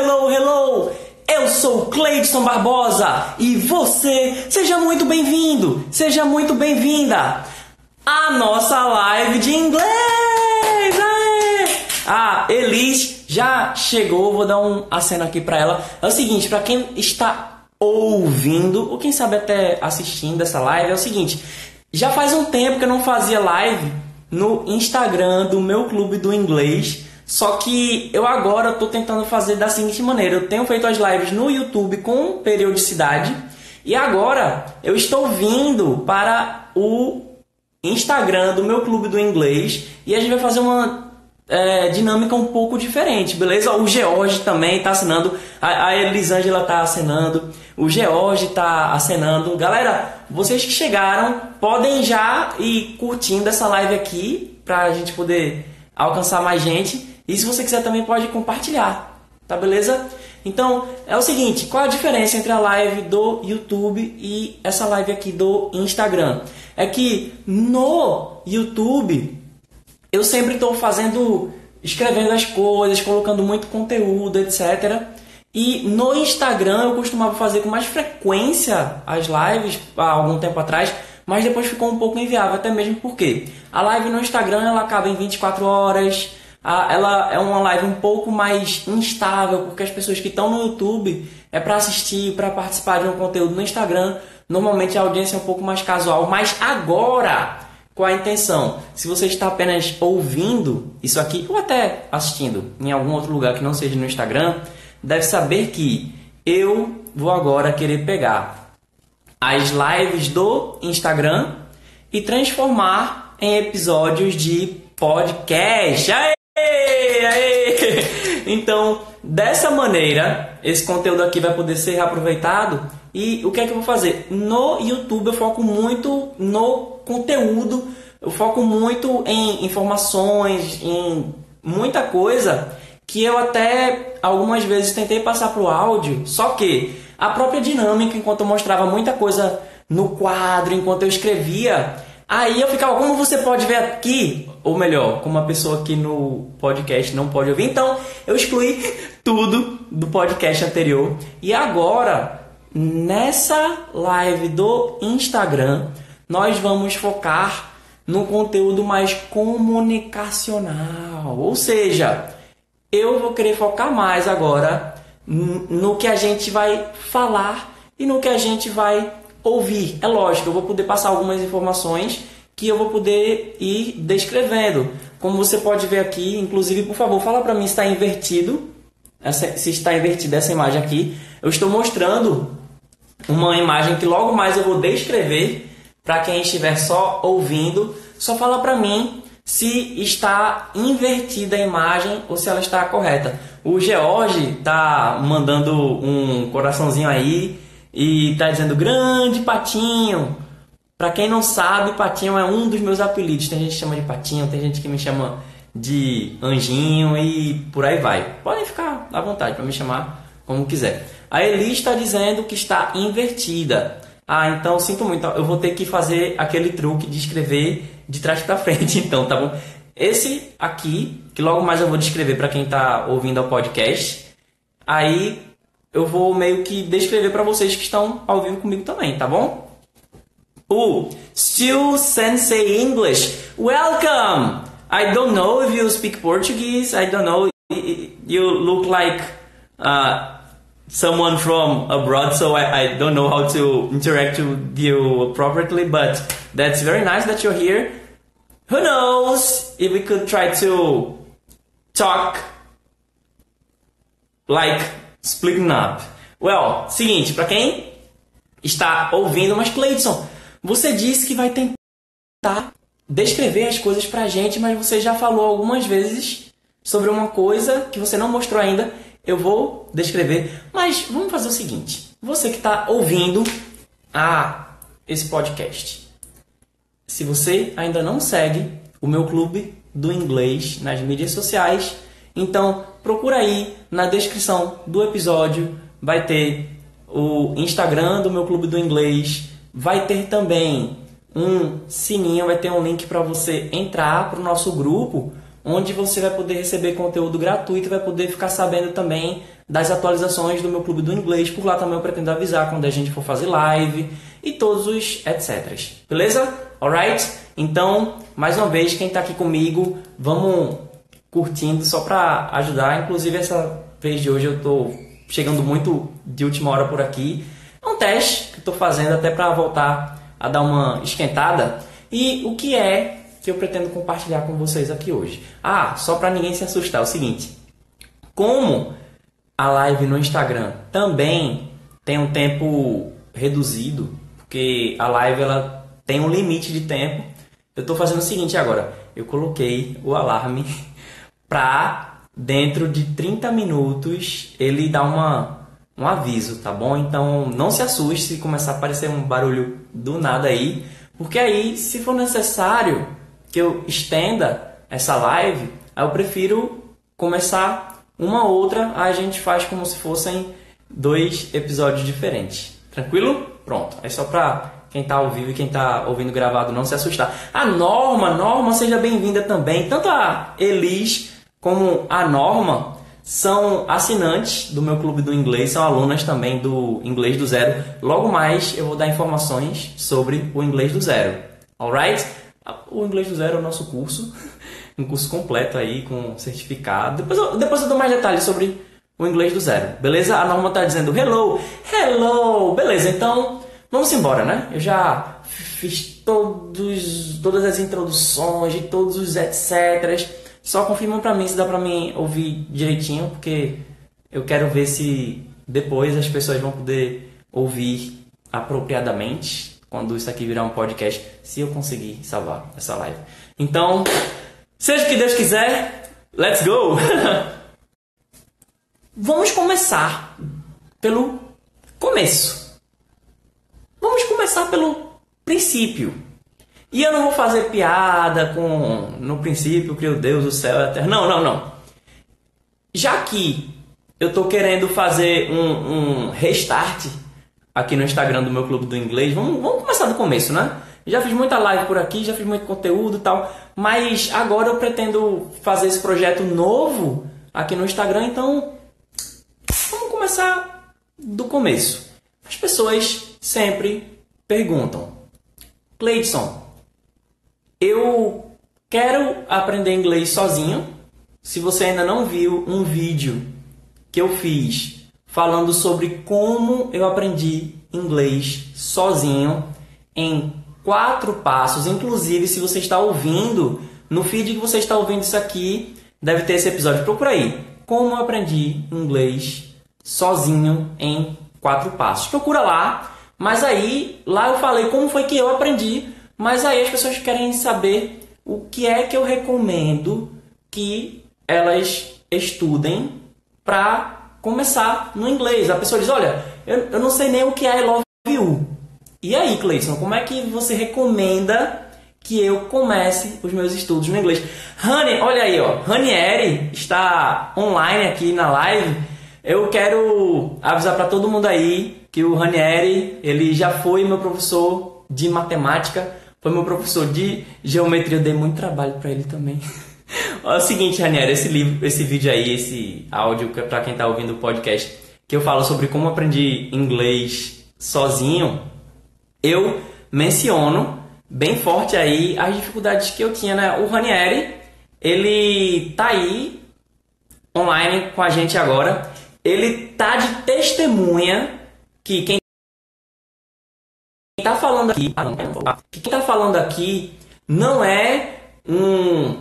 hello, hello! Eu sou Cleidson Barbosa e você, seja muito bem-vindo, seja muito bem-vinda à nossa live de inglês! Aê! A Elis já chegou, vou dar um aceno aqui para ela. É o seguinte, para quem está ouvindo, ou quem sabe até assistindo essa live, é o seguinte: já faz um tempo que eu não fazia live no Instagram do meu clube do inglês. Só que eu agora estou tentando fazer da seguinte maneira: eu tenho feito as lives no YouTube com periodicidade e agora eu estou vindo para o Instagram do meu clube do inglês e a gente vai fazer uma é, dinâmica um pouco diferente, beleza? O George também está assinando, a, a Elisângela está assinando, o George está assinando. Galera, vocês que chegaram podem já ir curtindo essa live aqui para a gente poder alcançar mais gente. E se você quiser também pode compartilhar, tá beleza? Então é o seguinte, qual a diferença entre a live do YouTube e essa live aqui do Instagram? É que no YouTube eu sempre estou fazendo, escrevendo as coisas, colocando muito conteúdo, etc. E no Instagram eu costumava fazer com mais frequência as lives há algum tempo atrás, mas depois ficou um pouco inviável, até mesmo porque a live no Instagram ela acaba em 24 horas, ela é uma live um pouco mais instável, porque as pessoas que estão no YouTube é para assistir, para participar de um conteúdo no Instagram. Normalmente a audiência é um pouco mais casual, mas agora, com a intenção, se você está apenas ouvindo isso aqui, ou até assistindo em algum outro lugar que não seja no Instagram, deve saber que eu vou agora querer pegar as lives do Instagram e transformar em episódios de podcast. Aê! Então, dessa maneira, esse conteúdo aqui vai poder ser reaproveitado. E o que é que eu vou fazer? No YouTube eu foco muito no conteúdo, eu foco muito em informações, em muita coisa que eu até algumas vezes tentei passar para o áudio, só que a própria dinâmica, enquanto eu mostrava muita coisa no quadro, enquanto eu escrevia, Aí eu ficava, como você pode ver aqui, ou melhor, como a pessoa aqui no podcast não pode ouvir, então eu excluí tudo do podcast anterior. E agora, nessa live do Instagram, nós vamos focar no conteúdo mais comunicacional. Ou seja, eu vou querer focar mais agora no que a gente vai falar e no que a gente vai ouvir. É lógico, eu vou poder passar algumas informações que eu vou poder ir descrevendo. Como você pode ver aqui, inclusive, por favor, fala para mim se está invertido, essa, se está invertida essa imagem aqui. Eu estou mostrando uma imagem que logo mais eu vou descrever para quem estiver só ouvindo. Só fala para mim se está invertida a imagem ou se ela está correta. O George está mandando um coraçãozinho aí e tá dizendo grande patinho. Para quem não sabe, patinho é um dos meus apelidos. Tem gente que chama de patinho, tem gente que me chama de anjinho e por aí vai. Podem ficar à vontade para me chamar como quiser. A Eli está dizendo que está invertida. Ah, então sinto muito. Eu vou ter que fazer aquele truque de escrever de trás para frente, então, tá bom? Esse aqui, que logo mais eu vou descrever para quem está ouvindo o podcast. Aí eu vou meio que descrever para vocês que estão ao vivo comigo também, tá bom? O Still Sensei English, welcome! I don't know if you speak Portuguese. I don't know. You look like uh, someone from abroad, so I, I don't know how to interact with you appropriately. But that's very nice that you're here. Who knows if we could try to talk like Splitting Up. Well, seguinte, para quem está ouvindo, mas Cleidson, você disse que vai tentar descrever as coisas pra gente, mas você já falou algumas vezes sobre uma coisa que você não mostrou ainda. Eu vou descrever, mas vamos fazer o seguinte: você que está ouvindo a esse podcast, se você ainda não segue o meu clube do inglês nas mídias sociais, então procura aí na descrição do episódio, vai ter o Instagram do meu clube do inglês, vai ter também um sininho, vai ter um link para você entrar para o nosso grupo, onde você vai poder receber conteúdo gratuito vai poder ficar sabendo também das atualizações do meu clube do inglês. Por lá também eu pretendo avisar quando a gente for fazer live e todos os etc. Beleza? Alright? Então, mais uma vez, quem está aqui comigo, vamos curtindo só para ajudar. Inclusive, essa vez de hoje eu estou chegando muito de última hora por aqui. É um teste estou fazendo até para voltar a dar uma esquentada. E o que é que eu pretendo compartilhar com vocês aqui hoje. Ah, só para ninguém se assustar, é o seguinte: como a live no Instagram também tem um tempo reduzido, porque a live ela tem um limite de tempo. Eu estou fazendo o seguinte agora, eu coloquei o alarme para dentro de 30 minutos ele dar uma um aviso, tá bom? Então não se assuste se começar a aparecer um barulho do nada aí, porque aí, se for necessário, que eu estenda essa live, aí eu prefiro começar uma outra, a gente faz como se fossem dois episódios diferentes. Tranquilo? Pronto. É só pra quem tá ao vivo e quem tá ouvindo gravado não se assustar. A Norma, Norma, seja bem-vinda também. Tanto a Elis como a Norma são assinantes do meu clube do inglês, são alunas também do Inglês do Zero. Logo mais eu vou dar informações sobre o Inglês do Zero. Alright? O Inglês do Zero é o nosso curso, um curso completo aí com certificado. Depois eu, depois eu dou mais detalhes sobre o Inglês do Zero, beleza? A Norma tá dizendo hello, hello, beleza? Então vamos embora, né? Eu já fiz todos, todas as introduções e todos os etc. Só confirma pra mim se dá pra mim ouvir direitinho, porque eu quero ver se depois as pessoas vão poder ouvir apropriadamente quando isso aqui virar um podcast, se eu conseguir salvar essa live. Então, seja o que Deus quiser, let's go! Vamos começar pelo começo. Vamos começar pelo princípio. E eu não vou fazer piada com no princípio criou Deus, o céu e a terra. Não, não, não. Já que eu estou querendo fazer um, um restart aqui no Instagram do meu clube do inglês. Vamos, vamos começar do começo, né? Já fiz muita live por aqui, já fiz muito conteúdo e tal, mas agora eu pretendo fazer esse projeto novo aqui no Instagram, então vamos começar do começo. As pessoas sempre perguntam: Cleidson, eu quero aprender inglês sozinho. Se você ainda não viu um vídeo que eu fiz falando sobre como eu aprendi inglês sozinho em quatro passos. Inclusive, se você está ouvindo, no feed que você está ouvindo isso aqui, deve ter esse episódio. Procura aí. Como eu aprendi inglês sozinho em quatro passos. Procura lá. Mas aí, lá eu falei como foi que eu aprendi. Mas aí as pessoas querem saber o que é que eu recomendo que elas estudem para começar no inglês. A pessoa diz: Olha, eu, eu não sei nem o que é I love you. E aí, Cleison, como é que você recomenda que eu comece os meus estudos no inglês? Honey, olha aí, ó. Ranieri está online aqui na live. Eu quero avisar para todo mundo aí que o Ranieri, ele já foi meu professor de matemática, foi meu professor de geometria, eu dei muito trabalho para ele também. é o seguinte, Ranieri, esse livro, esse vídeo aí, esse áudio é para quem está ouvindo o podcast, que eu falo sobre como aprendi inglês sozinho, eu menciono bem forte aí as dificuldades que eu tinha, né? O Ranieri, ele tá aí online com a gente agora. Ele tá de testemunha que quem tá falando aqui, quem tá falando aqui não é um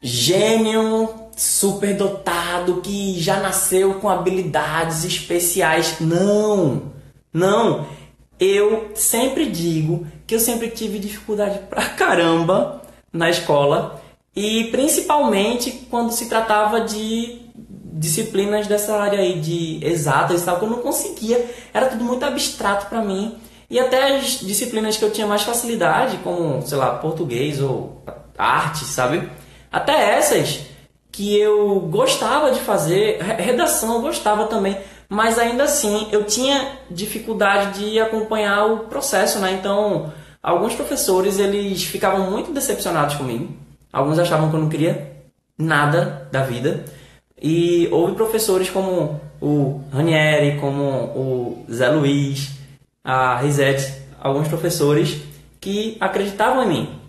gênio superdotado que já nasceu com habilidades especiais. Não, não. Eu sempre digo que eu sempre tive dificuldade pra caramba na escola e principalmente quando se tratava de disciplinas dessa área aí de exatas e tal, que eu não conseguia, era tudo muito abstrato para mim. E até as disciplinas que eu tinha mais facilidade, como, sei lá, português ou arte, sabe? Até essas que eu gostava de fazer, redação eu gostava também, mas ainda assim eu tinha dificuldade de acompanhar o processo, né? Então, alguns professores eles ficavam muito decepcionados comigo. Alguns achavam que eu não queria nada da vida. E houve professores como o Ranieri, como o Zé Luiz, a Risette, alguns professores que acreditavam em mim.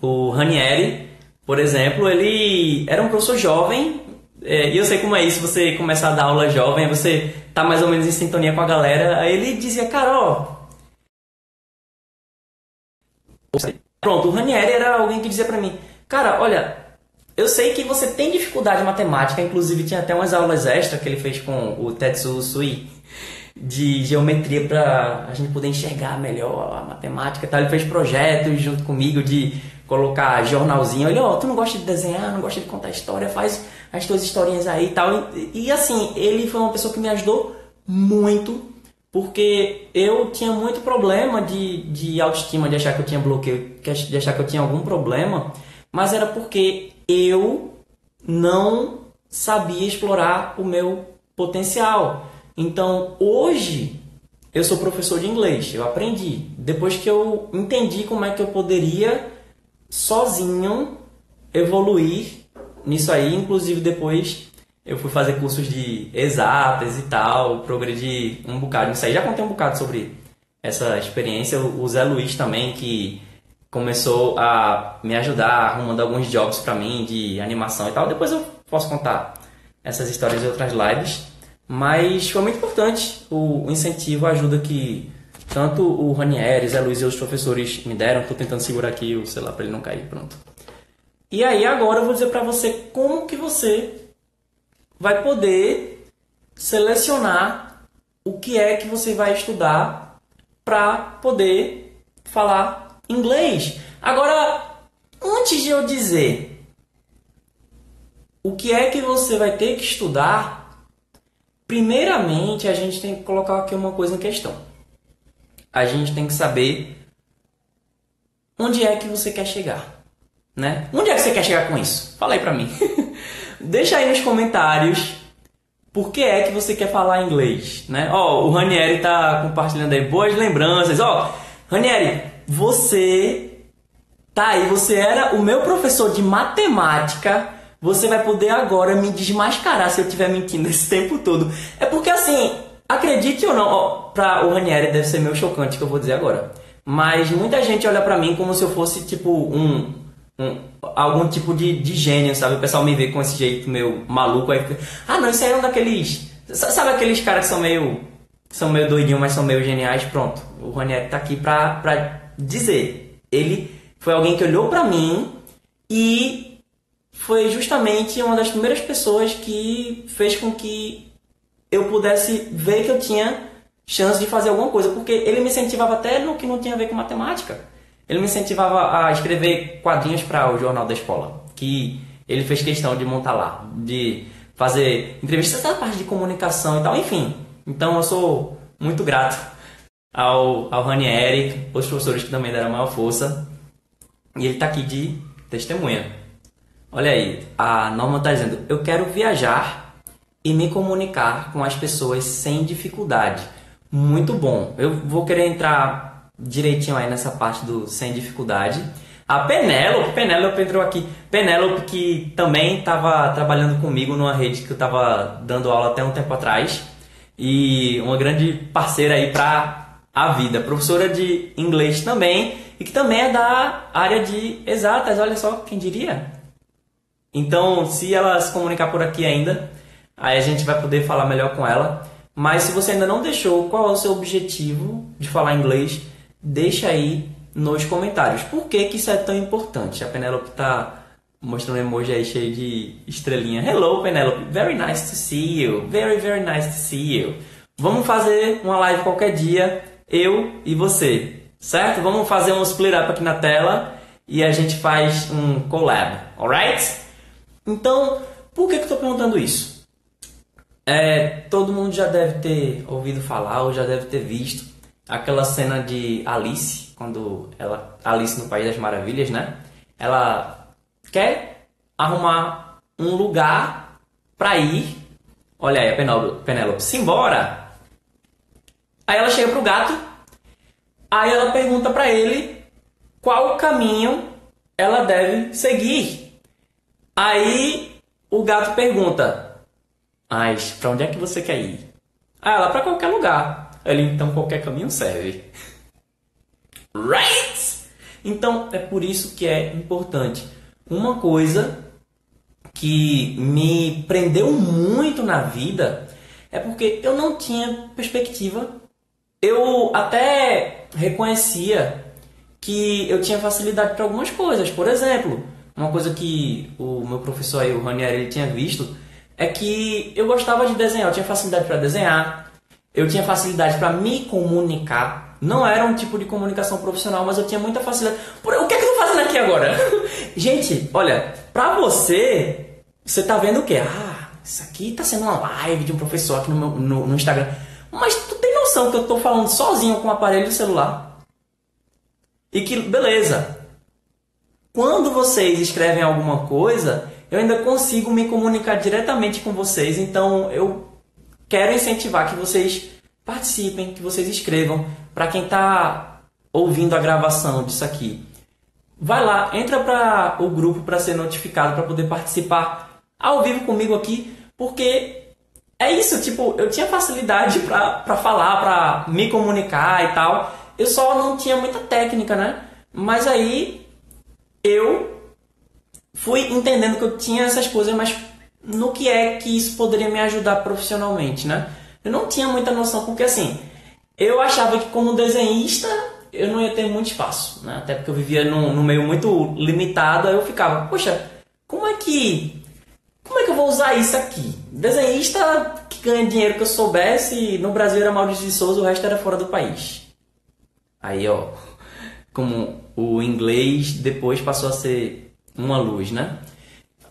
O Ranieri, por exemplo, ele era um professor jovem, é, e eu sei como é isso, você começa a dar aula jovem, você tá mais ou menos em sintonia com a galera, aí ele dizia, Carol. Pronto, o Ranieri era alguém que dizia para mim, cara, olha, eu sei que você tem dificuldade em matemática, inclusive tinha até umas aulas extra que ele fez com o Tetsuo Sui de geometria para a gente poder enxergar melhor a matemática, tá? Ele fez projetos junto comigo de colocar jornalzinho. Ele, ó, oh, tu não gosta de desenhar, não gosta de contar história, faz as tuas historinhas aí e tal. E, e assim, ele foi uma pessoa que me ajudou muito, porque eu tinha muito problema de, de autoestima, de achar que eu tinha bloqueio, de achar que eu tinha algum problema, mas era porque eu não sabia explorar o meu potencial. Então, hoje, eu sou professor de inglês, eu aprendi. Depois que eu entendi como é que eu poderia sozinho evoluir nisso aí, inclusive depois eu fui fazer cursos de exatas e tal, progredi um bocado nisso aí. Já contei um bocado sobre essa experiência. O Zé Luiz também, que começou a me ajudar arrumando alguns jobs para mim de animação e tal. Depois eu posso contar essas histórias em outras lives. Mas foi muito importante o incentivo, a ajuda que tanto o Ranieri, Zé Luiz e os professores me deram. Estou tentando segurar aqui o celular para ele não cair, pronto. E aí agora eu vou dizer para você como que você vai poder selecionar o que é que você vai estudar para poder falar inglês. Agora, antes de eu dizer o que é que você vai ter que estudar Primeiramente, a gente tem que colocar aqui uma coisa em questão. A gente tem que saber onde é que você quer chegar, né? Onde é que você quer chegar com isso? Fala aí pra mim. Deixa aí nos comentários por que é que você quer falar inglês, né? Ó, o Ranieri tá compartilhando aí boas lembranças. Ó, Ranieri, você tá aí, você era o meu professor de matemática você vai poder agora me desmascarar se eu estiver mentindo esse tempo todo. É porque assim, acredite ou não, ó, pra o Ranieri deve ser meio chocante que eu vou dizer agora. Mas muita gente olha pra mim como se eu fosse tipo um, um algum tipo de, de gênio, sabe? O pessoal me vê com esse jeito meio maluco aí. Ah, não, isso aí é um daqueles. Sabe aqueles caras que são meio. são meio doidinhos, mas são meio geniais? Pronto. O Ranieri tá aqui pra, pra dizer. Ele foi alguém que olhou pra mim e foi justamente uma das primeiras pessoas que fez com que eu pudesse ver que eu tinha chance de fazer alguma coisa, porque ele me incentivava até no que não tinha a ver com matemática. Ele me incentivava a escrever quadrinhos para o jornal da escola, que ele fez questão de montar lá, de fazer entrevistas da parte de comunicação e tal, enfim. Então eu sou muito grato ao, ao Ranieri, os professores que também deram a maior força, e ele está aqui de testemunha. Olha aí, a Norma está dizendo: eu quero viajar e me comunicar com as pessoas sem dificuldade. Muito bom. Eu vou querer entrar direitinho aí nessa parte do sem dificuldade. A Penélope, Penélope entrou aqui. Penélope que também estava trabalhando comigo numa rede que eu estava dando aula até um tempo atrás. E uma grande parceira aí para a vida. Professora de inglês também e que também é da área de exatas. Olha só, quem diria? Então, se ela se comunicar por aqui ainda, aí a gente vai poder falar melhor com ela. Mas se você ainda não deixou qual é o seu objetivo de falar inglês, deixa aí nos comentários. Por que, que isso é tão importante? A Penelope está mostrando um emoji aí cheio de estrelinha. Hello, Penelope. Very nice to see you. Very, very nice to see you. Vamos fazer uma live qualquer dia, eu e você, certo? Vamos fazer um split up aqui na tela e a gente faz um collab, alright? Então, por que, que eu estou perguntando isso? É, todo mundo já deve ter ouvido falar ou já deve ter visto aquela cena de Alice, quando ela Alice no País das Maravilhas, né? Ela quer arrumar um lugar para ir. Olha aí a Penélope, simbora. Aí ela chega pro gato, aí ela pergunta para ele qual caminho ela deve seguir. Aí o gato pergunta: Mas pra onde é que você quer ir? Ah, lá pra qualquer lugar. Ele, então qualquer caminho serve. Right? Então é por isso que é importante. Uma coisa que me prendeu muito na vida é porque eu não tinha perspectiva. Eu até reconhecia que eu tinha facilidade para algumas coisas. Por exemplo, uma coisa que o meu professor aí, o Ranieri, ele tinha visto é que eu gostava de desenhar, eu tinha facilidade para desenhar, eu tinha facilidade para me comunicar. Não era um tipo de comunicação profissional, mas eu tinha muita facilidade. O que é que eu tô fazendo aqui agora? Gente, olha, pra você, você tá vendo o quê? Ah, isso aqui tá sendo uma live de um professor aqui no, meu, no, no Instagram. Mas tu tem noção que eu tô falando sozinho com o aparelho do celular? E que, beleza. Quando vocês escrevem alguma coisa, eu ainda consigo me comunicar diretamente com vocês. Então eu quero incentivar que vocês participem, que vocês escrevam. Para quem está ouvindo a gravação disso aqui, vai lá, entra para o grupo para ser notificado, para poder participar ao vivo comigo aqui, porque é isso, tipo, eu tinha facilidade para falar, para me comunicar e tal. Eu só não tinha muita técnica, né? Mas aí eu fui entendendo que eu tinha essas coisas, mas no que é que isso poderia me ajudar profissionalmente, né? Eu não tinha muita noção, porque assim, eu achava que como desenhista eu não ia ter muito espaço, né? Até porque eu vivia num, num meio muito limitado, aí eu ficava, poxa, como é que. Como é que eu vou usar isso aqui? Desenhista que ganha dinheiro que eu soubesse, no Brasil era Maurício de Souza, o resto era fora do país. Aí, ó, como o inglês depois passou a ser uma luz, né?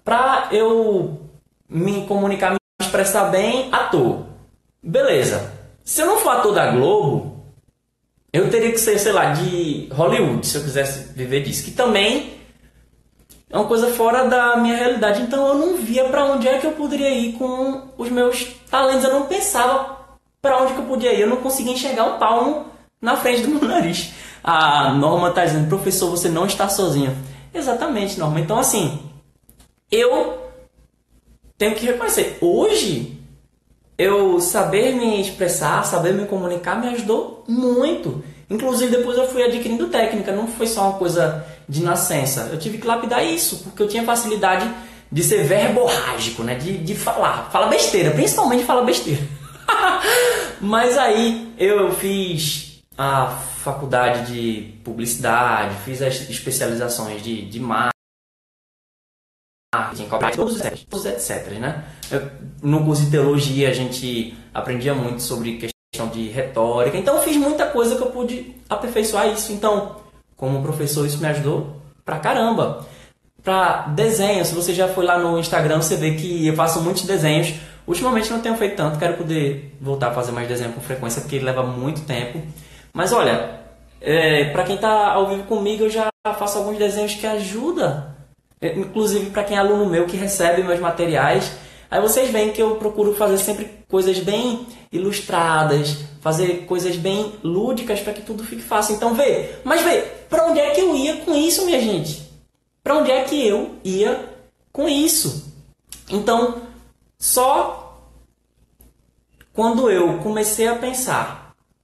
Pra eu me comunicar, me expressar bem, ator. Beleza. Se eu não for ator da Globo, eu teria que ser, sei lá, de Hollywood, se eu quisesse viver disso. Que também é uma coisa fora da minha realidade. Então eu não via para onde é que eu poderia ir com os meus talentos. Eu não pensava para onde que eu podia ir. Eu não conseguia enxergar um palmo na frente do meu nariz. A Norma está dizendo, professor, você não está sozinha. Exatamente, Norma. Então, assim, eu tenho que reconhecer. Hoje, eu saber me expressar, saber me comunicar me ajudou muito. Inclusive depois eu fui adquirindo técnica, não foi só uma coisa de nascença. Eu tive que lapidar isso, porque eu tinha facilidade de ser verborrágico, né? De, de falar, fala besteira, principalmente fala besteira. Mas aí eu fiz a faculdade de publicidade, fiz as especializações de, de marketing copyright, todos os etc, etc, né? Eu, no curso de teologia a gente aprendia muito sobre questão de retórica, então eu fiz muita coisa que eu pude aperfeiçoar isso. Então, como professor, isso me ajudou pra caramba. Pra desenho, se você já foi lá no Instagram, você vê que eu faço muitos desenhos. Ultimamente não tenho feito tanto, quero poder voltar a fazer mais desenho com frequência, porque leva muito tempo. Mas olha, é, para quem está ao vivo comigo, eu já faço alguns desenhos que ajudam é, inclusive para quem é aluno meu que recebe meus materiais. Aí vocês veem que eu procuro fazer sempre coisas bem ilustradas, fazer coisas bem lúdicas para que tudo fique fácil. Então vê, mas vê, para onde é que eu ia com isso, minha gente? Para onde é que eu ia com isso? Então, só quando eu comecei a pensar,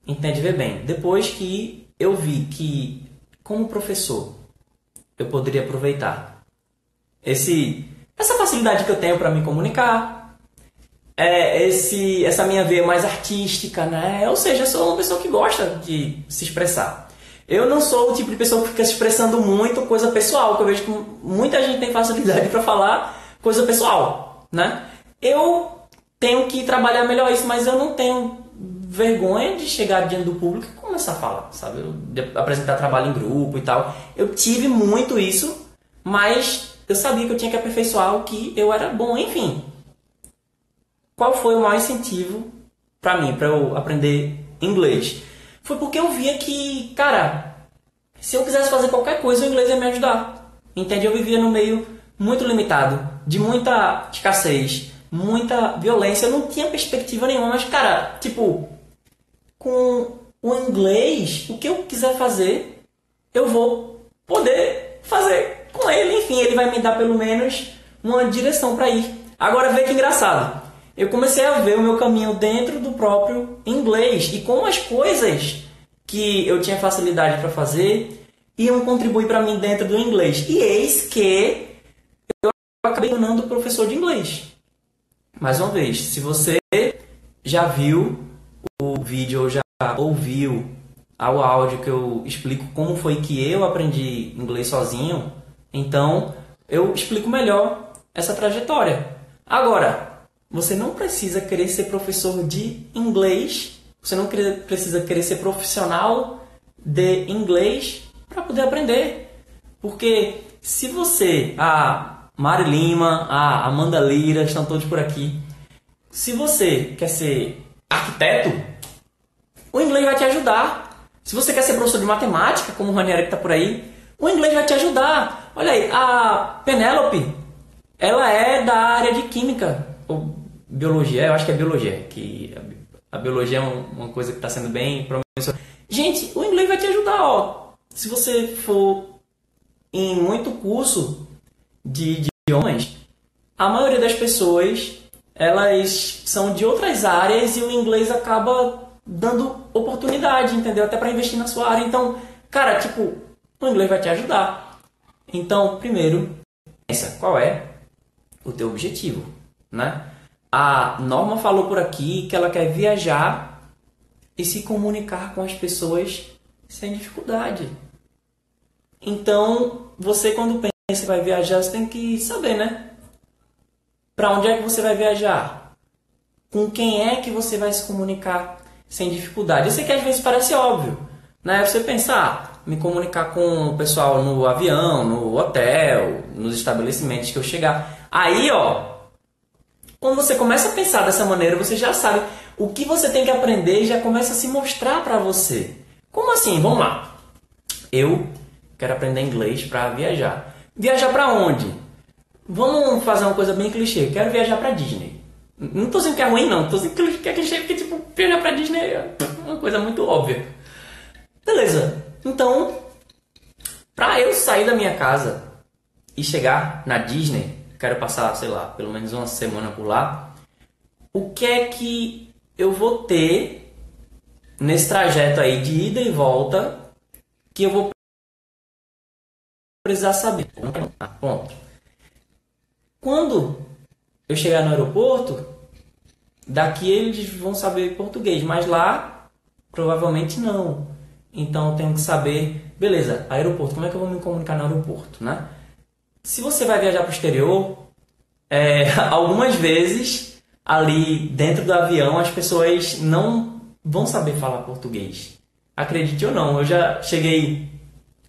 entende ver bem, depois que eu vi que como professor eu poderia aproveitar esse, essa facilidade que eu tenho para me comunicar, é, esse, essa minha veia mais artística, né? Ou seja, eu sou uma pessoa que gosta de se expressar. Eu não sou o tipo de pessoa que fica se expressando muito coisa pessoal, que eu vejo que muita gente tem facilidade para falar coisa pessoal, né? Eu tenho que trabalhar melhor isso, mas eu não tenho vergonha de chegar diante do público e começar a falar, sabe? Eu, apresentar trabalho em grupo e tal. Eu tive muito isso, mas eu sabia que eu tinha que aperfeiçoar o que eu era bom, enfim. Qual foi o maior incentivo para mim, para eu aprender inglês? Foi porque eu via que, cara, se eu quisesse fazer qualquer coisa, o inglês ia me ajudar. Entende? Eu vivia no meio muito limitado, de muita escassez, muita violência. Eu não tinha perspectiva nenhuma, mas, cara, tipo, com o inglês, o que eu quiser fazer, eu vou poder fazer com ele, enfim, ele vai me dar pelo menos uma direção para ir. Agora vê que engraçado. Eu comecei a ver o meu caminho dentro do próprio inglês e como as coisas que eu tinha facilidade para fazer iam contribuir para mim dentro do inglês. E eis que eu acabei tornando professor de inglês. Mais uma vez, se você já viu o vídeo ou já ouviu ao áudio que eu explico como foi que eu aprendi inglês sozinho, então eu explico melhor essa trajetória. Agora, você não precisa querer ser professor de inglês, você não precisa querer ser profissional de inglês para poder aprender. Porque se você, a Mari Lima, a Amanda Lira, estão todos por aqui, se você quer ser arquiteto, o inglês vai te ajudar. Se você quer ser professor de matemática, como o Ranieri que está por aí, o inglês vai te ajudar. Olha aí, a Penélope, ela é da área de química, ou biologia, eu acho que é biologia, que a biologia é uma coisa que está sendo bem promissora. Gente, o inglês vai te ajudar, ó. Se você for em muito curso de, idiomas, a maioria das pessoas elas são de outras áreas e o inglês acaba dando oportunidade, entendeu? Até para investir na sua área. Então, cara, tipo, o inglês vai te ajudar. Então, primeiro, pensa qual é o teu objetivo, né? A Norma falou por aqui que ela quer viajar e se comunicar com as pessoas sem dificuldade. Então, você quando pensa que vai viajar, você tem que saber, né? Para onde é que você vai viajar? Com quem é que você vai se comunicar? sem dificuldade. Sei que às vezes parece óbvio, né? Você pensar, ah, me comunicar com o pessoal no avião, no hotel, nos estabelecimentos que eu chegar. Aí, ó, quando você começa a pensar dessa maneira, você já sabe o que você tem que aprender e já começa a se mostrar para você. Como assim? Vamos lá. Eu quero aprender inglês para viajar. Viajar para onde? Vamos fazer uma coisa bem clichê. Quero viajar para Disney. Não tô dizendo que é ruim, não. Tô dizendo que é clichê porque, tipo, viajar pra Disney é uma coisa muito óbvia. Beleza. Então, pra eu sair da minha casa e chegar na Disney, quero passar, sei lá, pelo menos uma semana por lá, o que é que eu vou ter nesse trajeto aí de ida e volta que eu vou precisar saber? Ponto. Quando eu chegar no aeroporto, daqui eles vão saber português, mas lá provavelmente não. Então eu tenho que saber, beleza, aeroporto, como é que eu vou me comunicar no aeroporto, né? Se você vai viajar para o exterior, é, algumas vezes ali dentro do avião as pessoas não vão saber falar português. Acredite ou não, eu já cheguei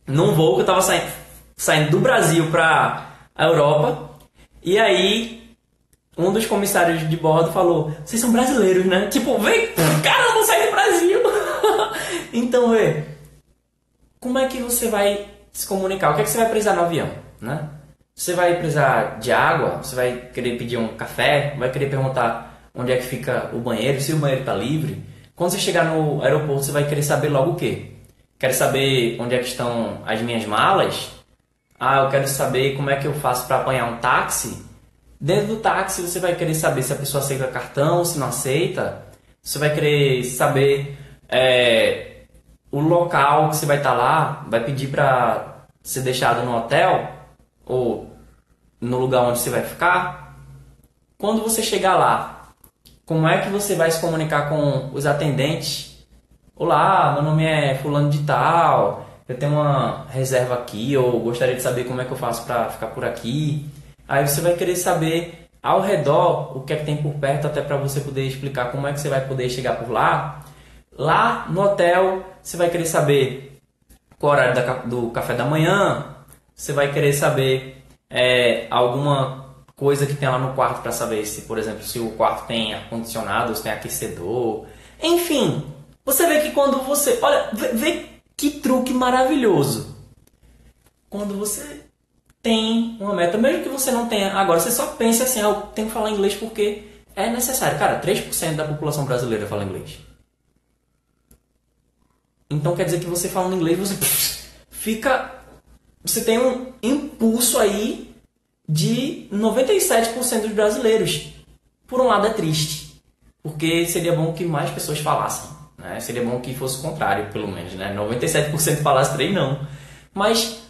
num voo que eu estava saindo, saindo do Brasil para a Europa e aí um dos comissários de bordo falou: Vocês são brasileiros, né? Tipo, vem, caramba, sai do Brasil! então, vê, como é que você vai se comunicar? O que é que você vai precisar no avião, né? Você vai precisar de água? Você vai querer pedir um café? Vai querer perguntar onde é que fica o banheiro? Se o banheiro está livre? Quando você chegar no aeroporto, você vai querer saber logo o quê? Quer saber onde é que estão as minhas malas? Ah, eu quero saber como é que eu faço para apanhar um táxi? Dentro do táxi você vai querer saber se a pessoa aceita cartão, se não aceita. Você vai querer saber é, o local que você vai estar tá lá, vai pedir para ser deixado no hotel ou no lugar onde você vai ficar. Quando você chegar lá, como é que você vai se comunicar com os atendentes? Olá, meu nome é fulano de tal, eu tenho uma reserva aqui, ou gostaria de saber como é que eu faço para ficar por aqui. Aí você vai querer saber ao redor o que é que tem por perto, até para você poder explicar como é que você vai poder chegar por lá. Lá no hotel, você vai querer saber qual horário do café da manhã, você vai querer saber é, alguma coisa que tem lá no quarto para saber se, por exemplo, se o quarto tem ar-condicionado, se tem aquecedor. Enfim, você vê que quando você. Olha, vê, vê que truque maravilhoso. Quando você tem uma meta, mesmo que você não tenha. Agora, você só pense assim: ah, eu tenho que falar inglês porque é necessário. Cara, 3% da população brasileira fala inglês. Então quer dizer que você falando inglês, você fica. Você tem um impulso aí de 97% dos brasileiros. Por um lado é triste, porque seria bom que mais pessoas falassem. Né? Seria bom que fosse o contrário, pelo menos. Né? 97% falasse 3 não. Mas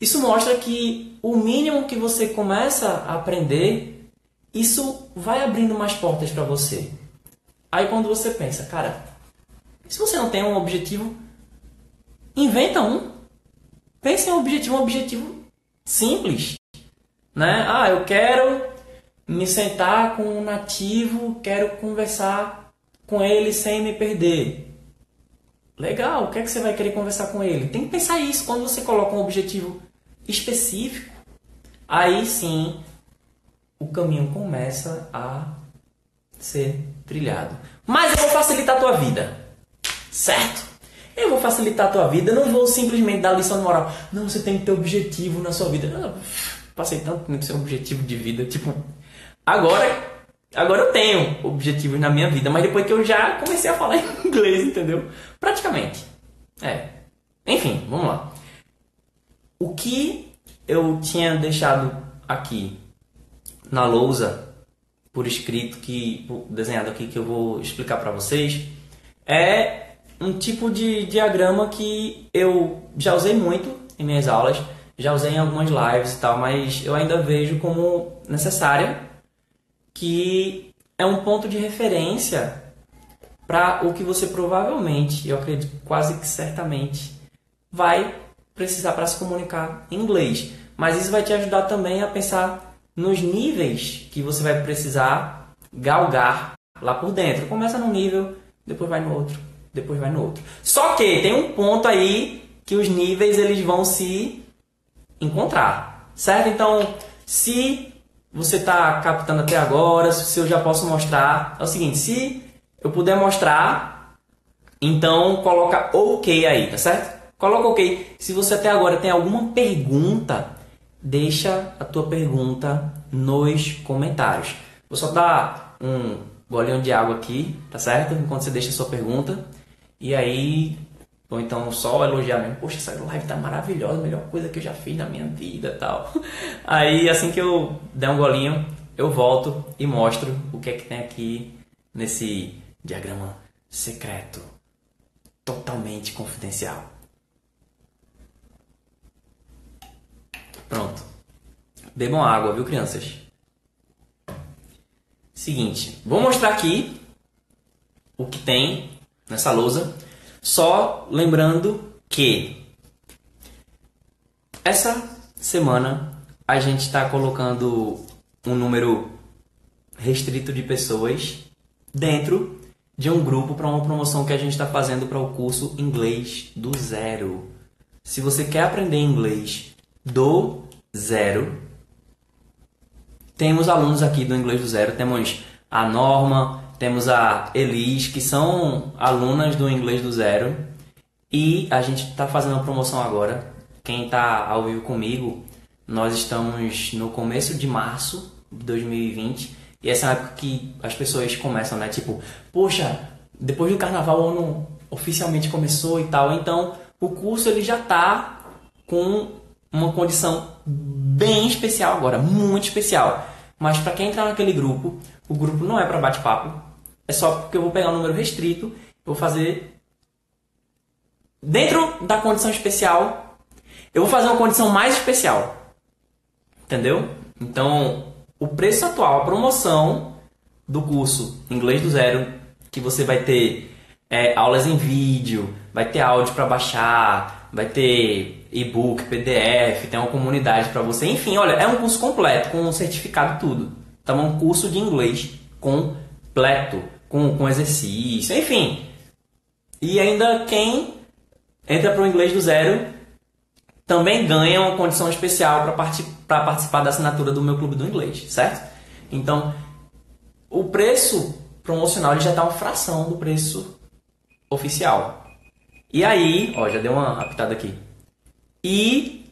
isso mostra que o mínimo que você começa a aprender, isso vai abrindo mais portas para você. Aí quando você pensa, cara, se você não tem um objetivo, inventa um. Pense em um objetivo, um objetivo simples. Né? Ah, eu quero me sentar com um nativo, quero conversar com ele sem me perder. Legal, o que é que você vai querer conversar com ele? Tem que pensar isso quando você coloca um objetivo específico. Aí sim o caminho começa a ser trilhado. Mas eu vou facilitar a tua vida. Certo? Eu vou facilitar a tua vida, não vou simplesmente dar lição de moral. Não, você tem que ter objetivo na sua vida. Não, passei tanto tempo sem objetivo de vida. Tipo, agora, agora eu tenho objetivos na minha vida, mas depois que eu já comecei a falar inglês, entendeu? Praticamente. É. Enfim, vamos lá. O que eu tinha deixado aqui na lousa por escrito que desenhado aqui que eu vou explicar para vocês é um tipo de diagrama que eu já usei muito em minhas aulas, já usei em algumas lives e tal, mas eu ainda vejo como necessária que é um ponto de referência para o que você provavelmente, eu acredito quase que certamente, vai precisar para se comunicar em inglês. Mas isso vai te ajudar também a pensar nos níveis que você vai precisar galgar lá por dentro. Começa num nível, depois vai no outro, depois vai no outro. Só que tem um ponto aí que os níveis eles vão se encontrar, certo? Então, se você está captando até agora, se eu já posso mostrar, é o seguinte, se eu puder mostrar, então coloca OK aí, tá certo? Coloca OK. Se você até agora tem alguma pergunta, deixa a tua pergunta nos comentários. Vou só dar um golinho de água aqui, tá certo? Enquanto você deixa a sua pergunta. E aí, ou então só elogiar mesmo. Poxa, essa live tá maravilhosa, melhor coisa que eu já fiz na minha vida tal. Aí, assim que eu der um golinho, eu volto e mostro o que é que tem aqui nesse diagrama secreto, totalmente confidencial. Pronto. Bebam água, viu, crianças? Seguinte, vou mostrar aqui o que tem nessa lousa. Só lembrando que essa semana a gente está colocando um número restrito de pessoas dentro de um grupo para uma promoção que a gente está fazendo para o curso Inglês do Zero. Se você quer aprender inglês do zero, temos alunos aqui do Inglês do Zero. Temos a Norma, temos a Elis, que são alunas do Inglês do Zero. E a gente está fazendo uma promoção agora. Quem está ao vivo comigo, nós estamos no começo de março de 2020. E essa é a época que as pessoas começam, né? Tipo, poxa, depois do carnaval o ano oficialmente começou e tal. Então, o curso ele já está com uma condição bem especial agora, muito especial. Mas para quem entrar naquele grupo, o grupo não é para bate-papo, é só porque eu vou pegar um número restrito, vou fazer dentro da condição especial, eu vou fazer uma condição mais especial. Entendeu? Então, o preço atual, a promoção do curso Inglês do Zero, que você vai ter é, aulas em vídeo, vai ter áudio para baixar, vai ter e-book, PDF, tem uma comunidade para você. Enfim, olha, é um curso completo, com um certificado tudo. Então, é um curso de inglês completo, com, com exercício, enfim. E ainda quem entra para o inglês do zero também ganha uma condição especial para partic participar da assinatura do meu clube do inglês, certo? Então, o preço promocional ele já está uma fração do preço oficial. E aí, ó, já deu uma apitada aqui. E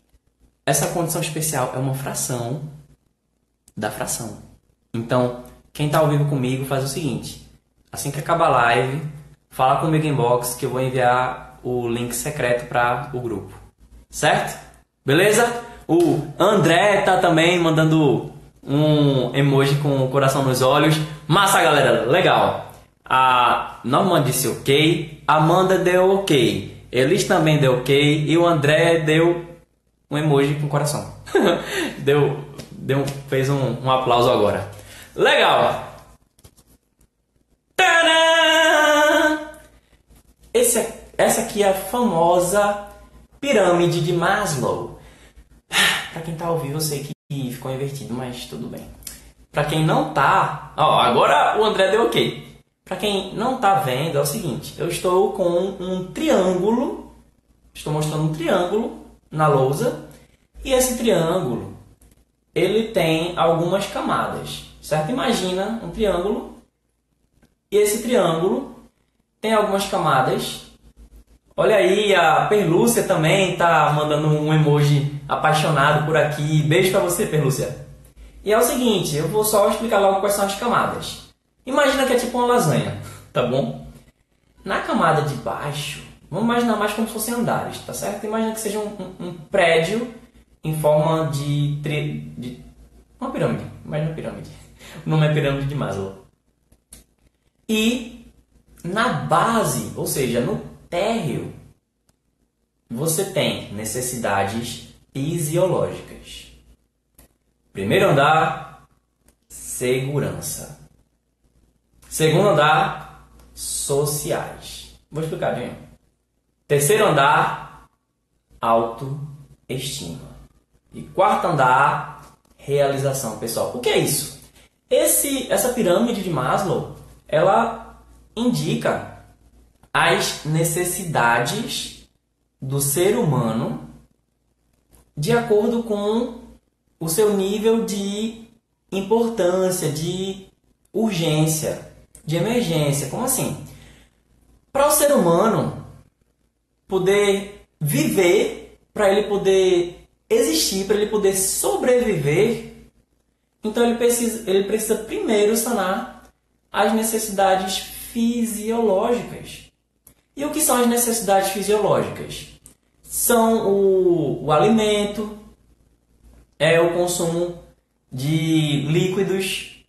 essa condição especial é uma fração da fração. Então, quem está ao vivo comigo faz o seguinte: assim que acabar a live, fala comigo em box que eu vou enviar o link secreto para o grupo. Certo? Beleza? O André tá também mandando um emoji com o coração nos olhos. Massa, galera, legal. A Norma disse ok, Amanda deu ok, Elis também deu ok e o André deu um emoji com coração. deu, deu, fez um, um aplauso agora. Legal. Tadã! Esse, essa aqui é a famosa pirâmide de Maslow. Para quem tá ao vivo, eu sei que ficou invertido, mas tudo bem. Para quem não tá, ó, agora o André deu ok. Para quem não está vendo, é o seguinte: eu estou com um triângulo, estou mostrando um triângulo na lousa, e esse triângulo ele tem algumas camadas, certo? Imagina um triângulo, e esse triângulo tem algumas camadas. Olha aí, a Perlúcia também está mandando um emoji apaixonado por aqui. Beijo para você, Perlúcia. E é o seguinte, eu vou só explicar logo quais são as camadas. Imagina que é tipo uma lasanha, tá bom? Na camada de baixo, vamos imaginar mais como se fossem andares, tá certo? Imagina que seja um, um, um prédio em forma de, tri, de uma pirâmide. Imagina uma pirâmide. É pirâmide de Maslow. E na base, ou seja, no térreo, você tem necessidades fisiológicas. Primeiro andar, segurança. Segundo andar, sociais. Vou explicar, Dinho. Terceiro andar, autoestima. E quarto andar, realização pessoal. O que é isso? Esse, essa pirâmide de Maslow, ela indica as necessidades do ser humano de acordo com o seu nível de importância, de urgência de emergência. Como assim? Para o ser humano poder viver, para ele poder existir, para ele poder sobreviver, então ele precisa, ele precisa primeiro sanar as necessidades fisiológicas. E o que são as necessidades fisiológicas? São o, o alimento, é o consumo de líquidos,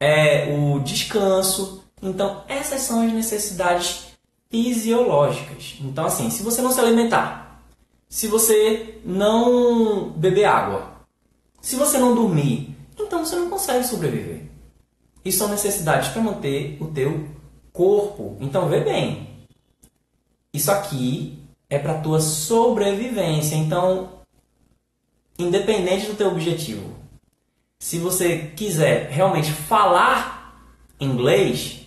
é o descanso. Então, essas são as necessidades fisiológicas. Então, assim, se você não se alimentar, se você não beber água, se você não dormir, então você não consegue sobreviver. Isso são necessidades para manter o teu corpo. Então, vê bem. Isso aqui é para tua sobrevivência. Então, independente do teu objetivo, se você quiser realmente falar inglês,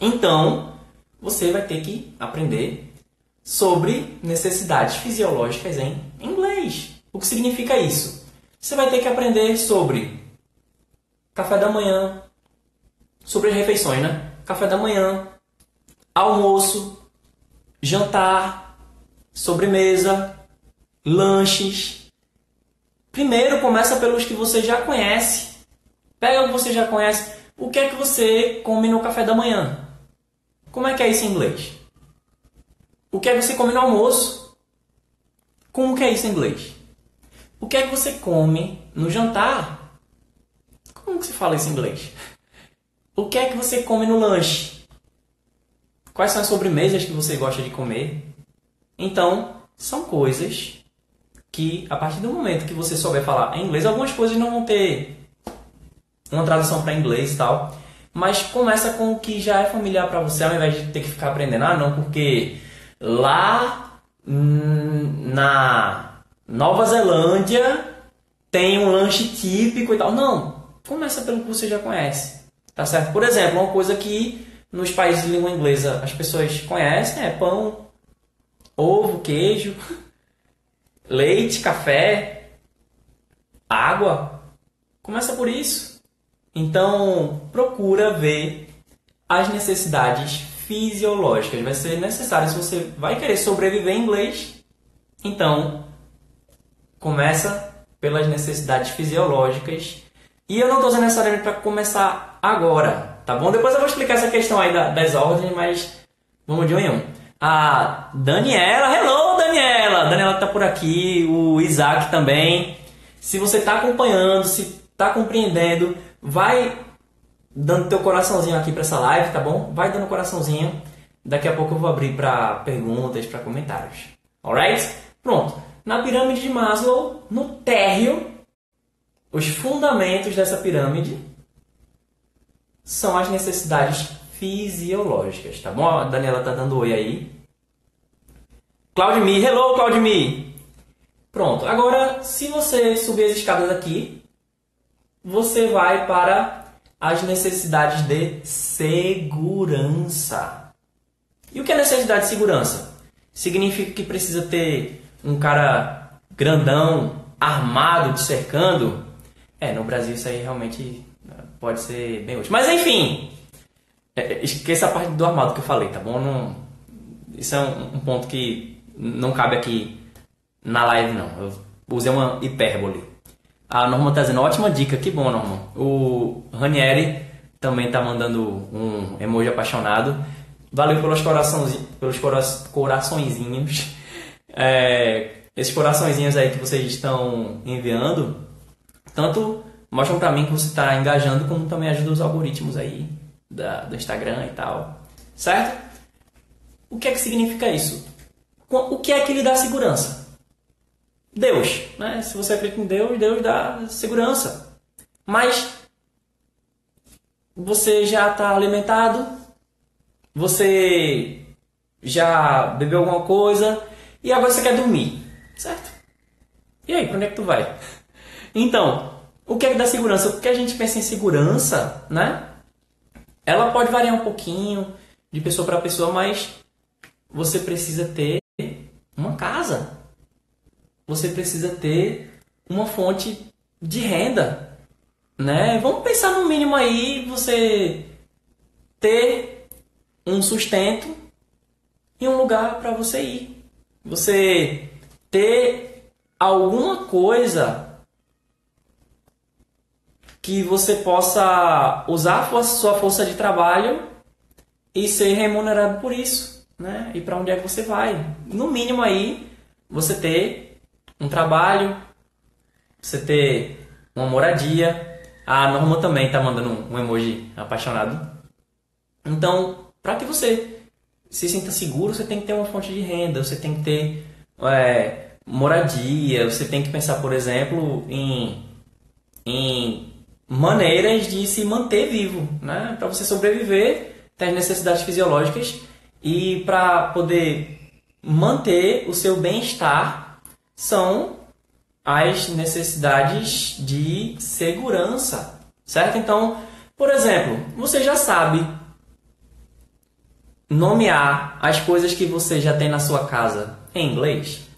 então você vai ter que aprender sobre necessidades fisiológicas em inglês. O que significa isso? Você vai ter que aprender sobre café da manhã, sobre as refeições, né? Café da manhã, almoço, jantar, sobremesa, lanches, Primeiro começa pelos que você já conhece. Pega o que você já conhece. O que é que você come no café da manhã? Como é que é isso em inglês? O que é que você come no almoço? Como que é isso em inglês? O que é que você come no jantar? Como que se fala isso em inglês? O que é que você come no lanche? Quais são as sobremesas que você gosta de comer? Então, são coisas que a partir do momento que você souber falar em inglês, algumas coisas não vão ter uma tradução para inglês e tal, mas começa com o que já é familiar para você, ao invés de ter que ficar aprendendo, ah, não, porque lá na Nova Zelândia tem um lanche típico e tal. Não, começa pelo que você já conhece, tá certo? Por exemplo, uma coisa que nos países de língua inglesa as pessoas conhecem é pão, ovo, queijo leite, café, água. Começa por isso. Então, procura ver as necessidades fisiológicas. Vai ser necessário se você vai querer sobreviver em inglês. Então, começa pelas necessidades fisiológicas. E eu não estou dizendo necessariamente para começar agora, tá bom? Depois eu vou explicar essa questão aí das ordens, mas vamos de um em um. A Daniela, hello Daniela! Daniela tá por aqui, o Isaac também. Se você está acompanhando, se está compreendendo, vai dando teu coraçãozinho aqui para essa live, tá bom? Vai dando coraçãozinho. Daqui a pouco eu vou abrir para perguntas, para comentários. Alright? Pronto. Na pirâmide de Maslow, no térreo, os fundamentos dessa pirâmide são as necessidades fisiológicas, tá bom? A Daniela tá dando oi aí. Claudemir, hello Claudemir! Pronto, agora se você subir as escadas aqui, você vai para as necessidades de segurança. E o que é necessidade de segurança? Significa que precisa ter um cara grandão, armado, te cercando. É, no Brasil isso aí realmente pode ser bem útil. Mas enfim, é, é, esqueça a parte do armado que eu falei, tá bom? Não, isso é um, um ponto que não cabe aqui na live, não. Eu usei uma hipérbole. A Norma tá dizendo, ótima dica, que bom, Norma. O Ranieri também tá mandando um emoji apaixonado. Valeu pelos, coraçãozinhos, pelos cora coraçõezinhos. É, esses coraçõezinhos aí que vocês estão enviando, tanto mostram para mim que você está engajando, como também ajuda os algoritmos aí da, do Instagram e tal. Certo? O que é que significa isso? O que é que lhe dá segurança? Deus. Né? Se você acredita em Deus, Deus dá segurança. Mas você já está alimentado, você já bebeu alguma coisa e agora você quer dormir, certo? E aí, para onde é que tu vai? Então, o que é dá segurança? O que a gente pensa em segurança, né? Ela pode variar um pouquinho de pessoa para pessoa, mas você precisa ter uma casa. Você precisa ter uma fonte de renda, né? Vamos pensar no mínimo aí você ter um sustento e um lugar para você ir. Você ter alguma coisa que você possa usar a sua força de trabalho e ser remunerado por isso, né? E para onde é que você vai? No mínimo aí, você ter um trabalho, você ter uma moradia. A Norma também está mandando um emoji apaixonado. Então, para que você se sinta seguro, você tem que ter uma fonte de renda, você tem que ter é, moradia, você tem que pensar, por exemplo, em, em maneiras de se manter vivo, né? Para você sobreviver, tem as necessidades fisiológicas e para poder manter o seu bem-estar são as necessidades de segurança, certo? Então, por exemplo, você já sabe nomear as coisas que você já tem na sua casa em inglês?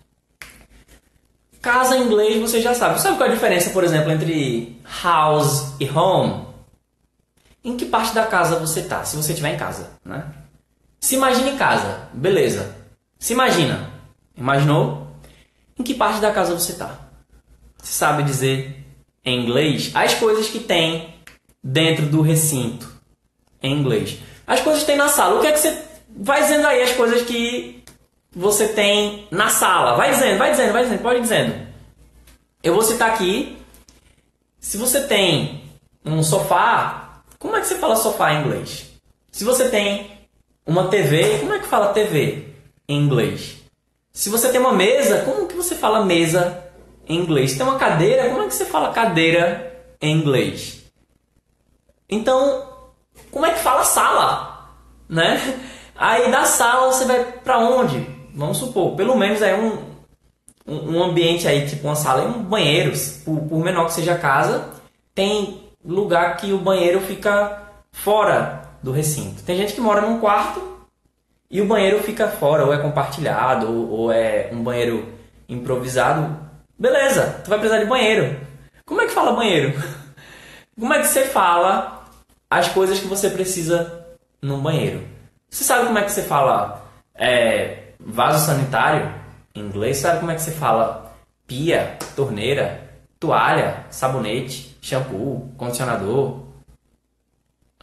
Casa em inglês você já sabe. Sabe qual é a diferença, por exemplo, entre house e home? Em que parte da casa você está, se você estiver em casa, né? Se imagine em casa, beleza. Se imagina. Imaginou? Em que parte da casa você está? Você sabe dizer em inglês as coisas que tem dentro do recinto em inglês. As coisas que tem na sala. O que é que você vai dizendo aí as coisas que você tem na sala. Vai dizendo, vai dizendo, vai dizendo, pode ir dizendo. Eu vou citar aqui. Se você tem um sofá, como é que você fala sofá em inglês? Se você tem uma TV, como é que fala TV em inglês? Se você tem uma mesa, como que você fala mesa em inglês? Se tem uma cadeira, como é que você fala cadeira em inglês? Então, como é que fala sala? Né? Aí da sala você vai para onde? Vamos supor, pelo menos é um, um ambiente aí, tipo uma sala e um banheiro, por, por menor que seja a casa, tem lugar que o banheiro fica fora do recinto. Tem gente que mora num quarto e o banheiro fica fora, ou é compartilhado, ou, ou é um banheiro improvisado. Beleza, tu vai precisar de banheiro. Como é que fala banheiro? Como é que você fala as coisas que você precisa num banheiro? Você sabe como é que você fala é, vaso sanitário, em inglês, sabe como é que você fala pia, torneira, toalha, sabonete, shampoo, condicionador?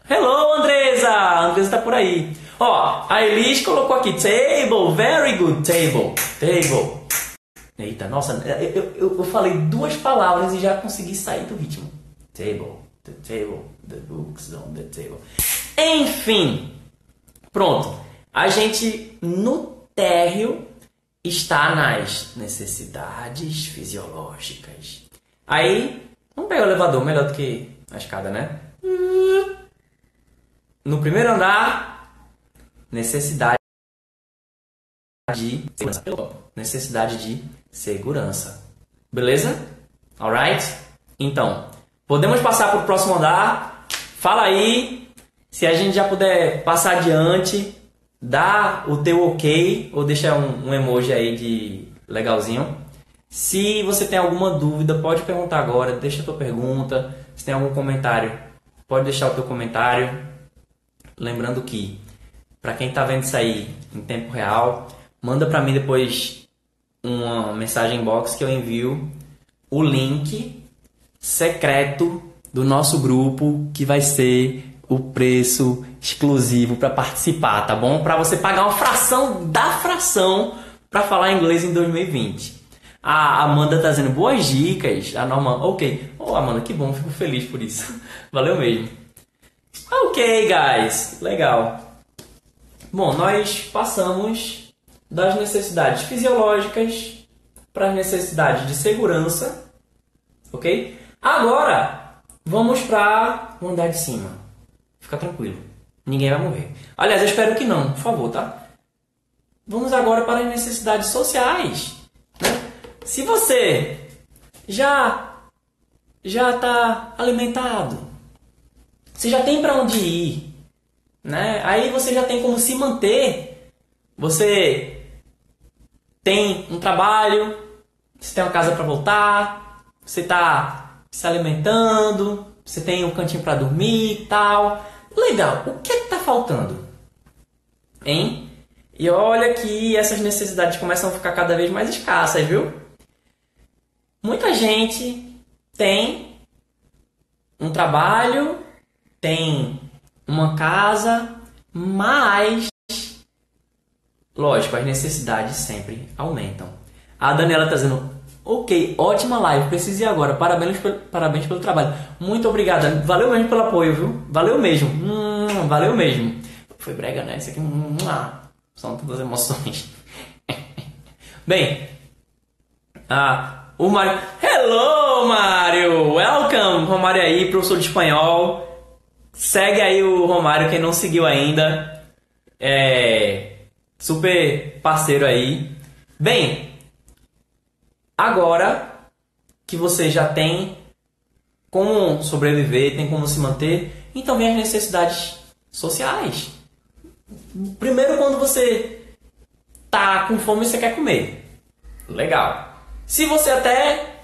Hello, Andresa! A Andresa tá por aí. Ó, a Elis colocou aqui table, very good, table, table. Eita, nossa, eu, eu, eu falei duas palavras e já consegui sair do ritmo. Table, the table, the books on the table. Enfim, pronto. A gente no térreo está nas necessidades fisiológicas. Aí, vamos pegar o elevador, melhor do que a escada, né? No primeiro andar, necessidade de segurança. Necessidade de segurança. Beleza? Alright? Então, podemos passar para o próximo andar. Fala aí se a gente já puder passar adiante. Dá o teu ok ou deixa um, um emoji aí de legalzinho. Se você tem alguma dúvida, pode perguntar agora. Deixa a tua pergunta. Se tem algum comentário, pode deixar o teu comentário. Lembrando que, para quem está vendo isso aí em tempo real, manda para mim depois uma mensagem box que eu envio o link secreto do nosso grupo que vai ser o preço exclusivo para participar, tá bom? Para você pagar uma fração da fração para falar inglês em 2020. A Amanda tá dizendo boas dicas. A Norma, ok. Oh, Amanda, que bom, fico feliz por isso. Valeu mesmo. Ok, guys, legal. Bom, nós passamos das necessidades fisiológicas para as necessidades de segurança, ok? Agora, vamos para o andar de cima. Fica tranquilo, ninguém vai morrer. Aliás, eu espero que não, por favor, tá? Vamos agora para as necessidades sociais. Né? Se você já já está alimentado, você já tem para onde ir, né? Aí você já tem como se manter. Você tem um trabalho, você tem uma casa para voltar, você está se alimentando, você tem um cantinho para dormir e tal. Legal. O que é está faltando? Hein? E olha que essas necessidades começam a ficar cada vez mais escassas, viu? Muita gente tem um trabalho tem uma casa, mas lógico, as necessidades sempre aumentam. A Daniela está dizendo: Ok, ótima live, preciso ir agora. Parabéns, parabéns pelo trabalho. Muito obrigada. Valeu mesmo pelo apoio, viu? Valeu mesmo. Hum, valeu mesmo. Foi brega, né? Isso aqui hum, ah, são todas emoções. Bem, ah, o Mário. Hello, Mário! Welcome, Romário aí, professor de espanhol. Segue aí o Romário, quem não seguiu ainda. É super parceiro aí. Bem, agora que você já tem como sobreviver, tem como se manter, então vem as necessidades sociais. Primeiro quando você tá com fome você quer comer. Legal. Se você até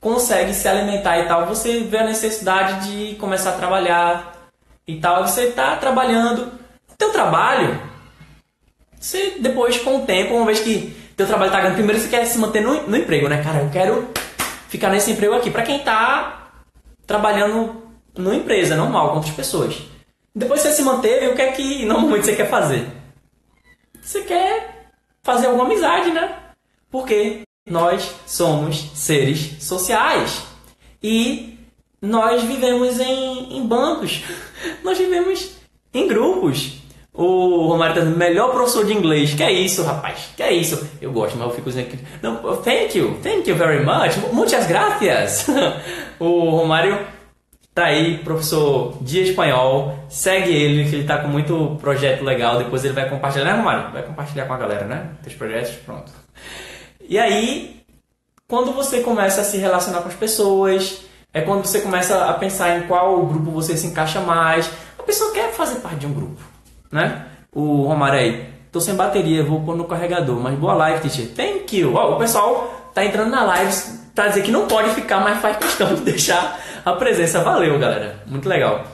consegue se alimentar e tal, você vê a necessidade de começar a trabalhar e tal. Você está trabalhando. Teu trabalho, você depois com o tempo, uma vez que teu trabalho está ganhando, primeiro você quer se manter no, no emprego, né, cara? Eu quero ficar nesse emprego aqui. Para quem está trabalhando numa empresa normal, com outras pessoas. Depois você se manteve, o que é que normalmente você quer fazer? Você quer fazer alguma amizade, né? Porque nós somos seres sociais e nós vivemos em, em bancos, nós vivemos em grupos. O Romário está dizendo, melhor professor de inglês. Que é isso, rapaz? Que é isso? Eu gosto, mas eu fico dizendo que. Não, thank you, thank you very much. Muitas gracias. o Romário tá aí, professor de espanhol. Segue ele, que ele tá com muito projeto legal. Depois ele vai compartilhar, né, Romário? Vai compartilhar com a galera, né? Teus projetos, pronto. E aí, quando você começa a se relacionar com as pessoas, é quando você começa a pensar em qual grupo você se encaixa mais. A pessoa quer fazer parte de um grupo, né? O aí, tô sem bateria, vou pôr no carregador, mas boa live, teacher. Thank you. O pessoal tá entrando na live para dizer que não pode ficar, mas faz questão de deixar a presença. Valeu, galera. Muito legal.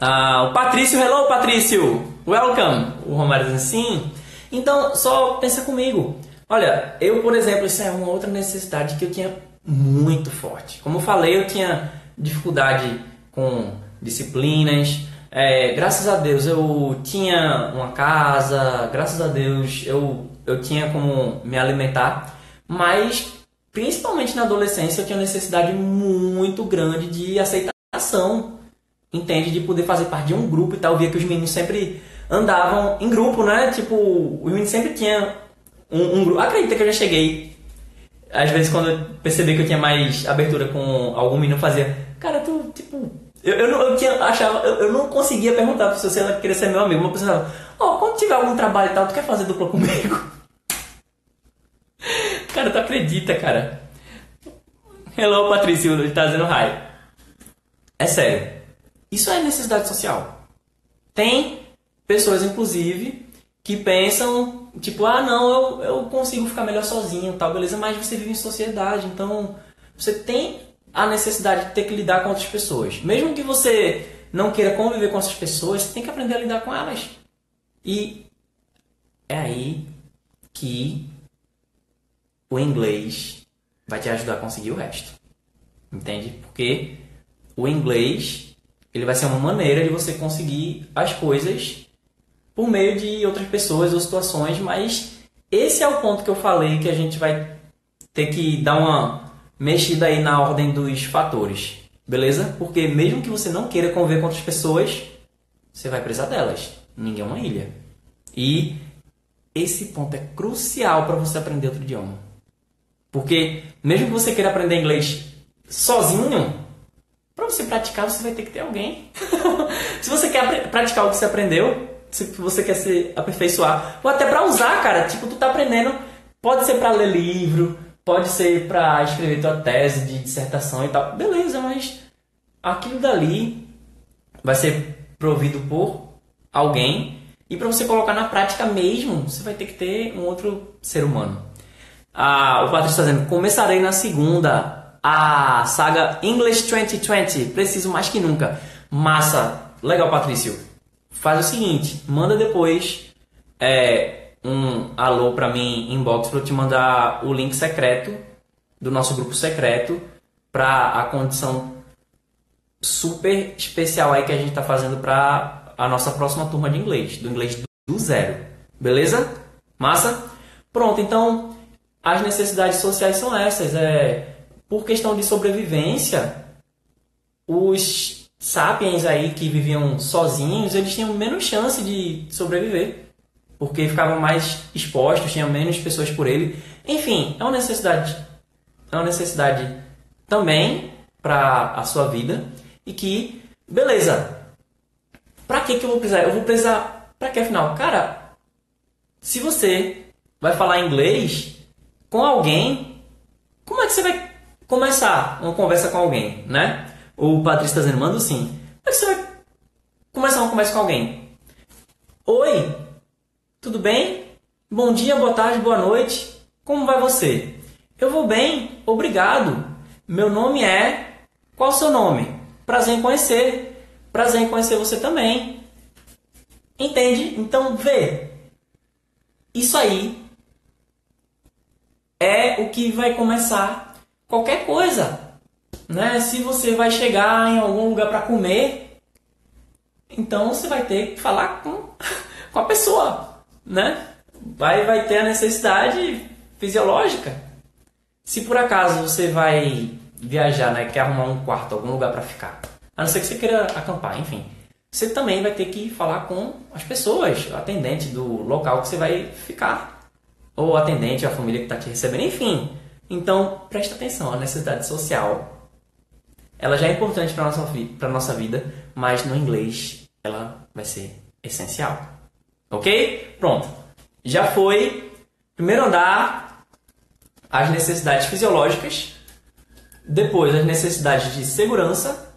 Ah, o Patrício, hello Patrício, welcome. O Romário diz assim. Então, só pensa comigo. Olha, eu, por exemplo, isso é uma outra necessidade que eu tinha muito forte. Como eu falei, eu tinha dificuldade com disciplinas, é, graças a Deus eu tinha uma casa, graças a Deus eu, eu tinha como me alimentar, mas principalmente na adolescência eu tinha necessidade muito grande de aceitação, entende? De poder fazer parte de um grupo e tal. Eu via que os meninos sempre andavam em grupo, né? Tipo, os meninos sempre tinham um, um grupo. Acredita que eu já cheguei. Às vezes quando eu percebi que eu tinha mais abertura com algum menino, fazia, eu, eu, não, eu, tinha, achava, eu, eu, não conseguia perguntar se ela queria ser meu amigo. Uma pessoa falava, ó, oh, quando tiver algum trabalho e tal, tu quer fazer dupla comigo? cara, tu acredita, cara? Hello, Patrícia, tá dizendo hi. É sério. Isso é necessidade social. Tem pessoas, inclusive, que pensam, tipo, ah, não, eu, eu consigo ficar melhor sozinho, tal, beleza, mas você vive em sociedade, então você tem a necessidade de ter que lidar com outras pessoas. Mesmo que você não queira conviver com essas pessoas, você tem que aprender a lidar com elas. E é aí que o inglês vai te ajudar a conseguir o resto. Entende? Porque o inglês ele vai ser uma maneira de você conseguir as coisas por meio de outras pessoas ou situações, mas esse é o ponto que eu falei que a gente vai ter que dar uma mexida aí na ordem dos fatores, beleza? Porque mesmo que você não queira conviver com outras pessoas, você vai precisar delas. Ninguém é uma ilha. E esse ponto é crucial para você aprender outro idioma. Porque mesmo que você queira aprender inglês sozinho, para você praticar você vai ter que ter alguém. se você quer praticar o que você aprendeu, se você quer se aperfeiçoar, ou até para usar, cara, tipo tu tá aprendendo, pode ser para ler livro, Pode ser para escrever tua tese de dissertação e tal. Beleza, mas aquilo dali vai ser provido por alguém e para você colocar na prática mesmo, você vai ter que ter um outro ser humano. Ah, o Patrício está dizendo: começarei na segunda a saga English 2020. Preciso mais que nunca. Massa, legal, Patrício. Faz o seguinte: manda depois é, um alô para mim inbox para eu te mandar o link secreto do nosso grupo secreto para a condição super especial aí que a gente está fazendo para a nossa próxima turma de inglês, do inglês do zero. Beleza? Massa? Pronto, então as necessidades sociais são essas. É, por questão de sobrevivência, os sapiens aí que viviam sozinhos, eles tinham menos chance de sobreviver porque ficavam mais expostos, tinham menos pessoas por ele. Enfim, é uma necessidade, é uma necessidade também para a sua vida e que, beleza, para que que eu vou precisar? Eu vou precisar para que afinal? Cara, se você vai falar inglês com alguém, como é que você vai começar uma conversa com alguém, né? O Patrício está dizendo, manda sim. Como é que você vai começar uma conversa com alguém? Oi, tudo bem? Bom dia, boa tarde, boa noite. Como vai você? Eu vou bem, obrigado. Meu nome é. Qual o seu nome? Prazer em conhecer. Prazer em conhecer você também. Entende? Então, vê. Isso aí é o que vai começar qualquer coisa. Né? Se você vai chegar em algum lugar para comer, então você vai ter que falar com, com a pessoa né? Vai, vai ter a necessidade fisiológica. Se por acaso você vai viajar, né, quer arrumar um quarto, algum lugar para ficar, a não ser que você queira acampar, enfim, você também vai ter que falar com as pessoas, atendente do local que você vai ficar, ou atendente, a família que está te recebendo, enfim. Então, presta atenção, a necessidade social, ela já é importante para nossa para nossa vida, mas no inglês ela vai ser essencial. Ok? Pronto. Já foi. Primeiro andar, as necessidades fisiológicas, depois as necessidades de segurança